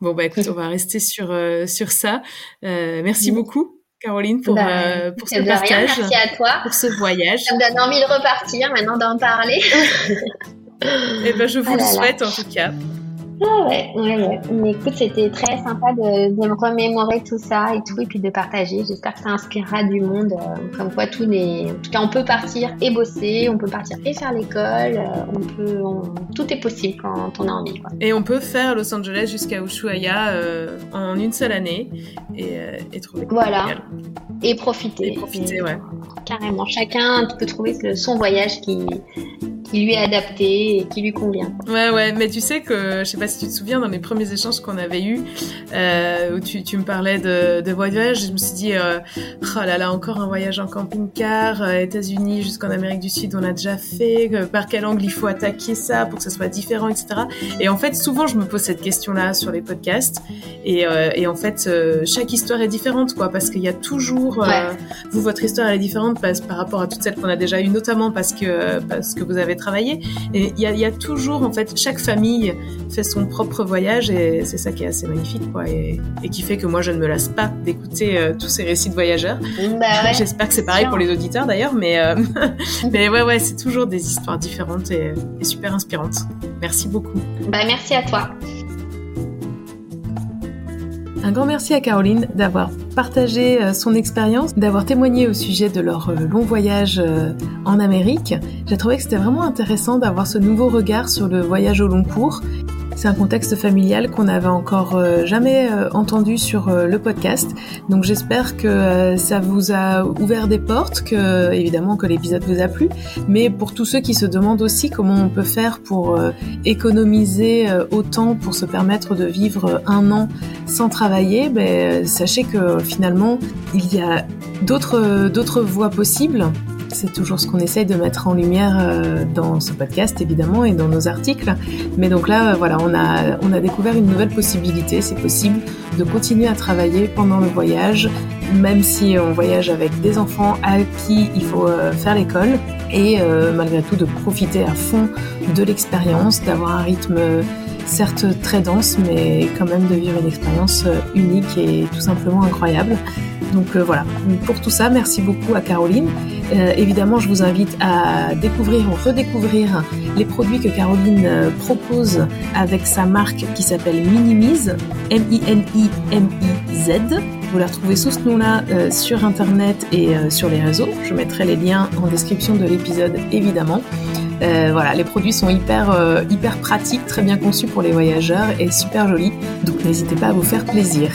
Bon, bah écoute, (laughs) on va rester sur, sur ça. merci beaucoup. Caroline, pour, bah, euh, pour ce partage. merci à toi. Pour ce voyage. Ça me donne envie de repartir maintenant d'en parler. (laughs) Et eh ben, je vous le ah souhaite en tout cas. Ah ouais, ouais, ouais. Mais écoute, c'était très sympa de, de, me remémorer tout ça et tout, et puis de partager. J'espère que ça inspirera du monde. Euh, comme quoi, tout n'est. En tout cas, on peut partir et bosser, on peut partir et faire l'école. Euh, on peut, tout est possible quand on a envie. Quoi. Et on peut faire Los Angeles jusqu'à Ushuaia euh, en une seule année et, et trouver. Voilà. Et profiter. Et profiter, ouais. Carrément. Chacun peut trouver son voyage qui qui lui est adapté et qui lui convient. Ouais, ouais, mais tu sais que, je sais pas si tu te souviens, dans les premiers échanges qu'on avait eus, euh, où tu, tu, me parlais de, de voyage, je me suis dit, euh, oh là là, encore un voyage en camping-car, euh, États-Unis jusqu'en Amérique du Sud, on a déjà fait, par quel angle il faut attaquer ça pour que ça soit différent, etc. Et en fait, souvent, je me pose cette question-là sur les podcasts, et, euh, et en fait, chaque histoire est différente, quoi, parce qu'il y a toujours, vous, votre histoire elle est différente parce, par rapport à toutes celles qu'on a déjà eues, notamment parce que, parce que vous avez travailler. Et il y a, y a, toujours, en fait, chaque famille fait son propre voyage et c'est ça qui est assez magnifique, quoi. Et, et, qui fait que moi, je ne me lasse pas d'écouter euh, tous ces récits de voyageurs. Bah J'espère que c'est pareil pour les auditeurs d'ailleurs, mais, euh, (laughs) mais ouais, ouais, c'est toujours des histoires différentes et, et super inspirantes. Merci beaucoup. Bah, merci à toi. Un grand merci à Caroline d'avoir partagé euh, son expérience, d'avoir témoigné au sujet de leur euh, long voyage euh, en Amérique. J'ai trouvé que c'était vraiment intéressant d'avoir ce nouveau regard sur le voyage au long cours c'est un contexte familial qu'on n'avait encore euh, jamais euh, entendu sur euh, le podcast. Donc j'espère que ça vous a ouvert des portes, que évidemment que l'épisode vous a plu, mais pour tous ceux qui se demandent aussi comment on peut faire pour économiser autant pour se permettre de vivre un an sans travailler, ben, sachez que finalement il y a d'autres d'autres voies possibles c'est toujours ce qu'on essaye de mettre en lumière euh, dans ce podcast, évidemment, et dans nos articles. Mais donc là, voilà, on a, on a découvert une nouvelle possibilité. C'est possible de continuer à travailler pendant le voyage, même si on voyage avec des enfants à qui il faut euh, faire l'école, et euh, malgré tout de profiter à fond de l'expérience, d'avoir un rythme certes très dense, mais quand même de vivre une expérience unique et tout simplement incroyable. Donc voilà, pour tout ça, merci beaucoup à Caroline. Euh, évidemment, je vous invite à découvrir ou redécouvrir les produits que Caroline euh, propose avec sa marque qui s'appelle Minimize, M-I-N-I-M-I-Z. Vous la retrouvez sous ce nom-là euh, sur Internet et sur les réseaux. Je mettrai les liens en description de l'épisode, évidemment. voilà, les produits sont hyper pratiques, très bien conçus pour les voyageurs et super jolis. Donc n'hésitez pas à vous faire plaisir.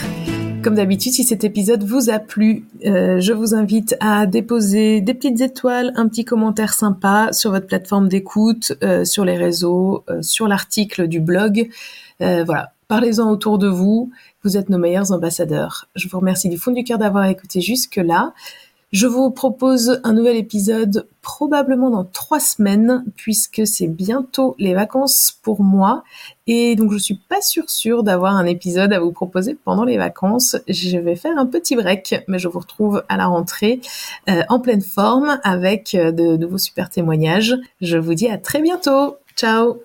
Comme d'habitude, si cet épisode vous a plu, euh, je vous invite à déposer des petites étoiles, un petit commentaire sympa sur votre plateforme d'écoute, euh, sur les réseaux, euh, sur l'article du blog. voilà, parlez-en autour de vous. Vous êtes nos meilleurs ambassadeurs. Je vous remercie du fond du cœur d'avoir écouté jusque-là. Je vous propose un nouvel épisode probablement dans trois semaines puisque c'est bientôt les vacances pour moi et donc je suis pas sûre sûre d'avoir un épisode à vous proposer pendant les vacances. Je vais faire un petit break mais je vous retrouve à la rentrée euh, en pleine forme avec euh, de nouveaux super témoignages. Je vous dis à très bientôt. Ciao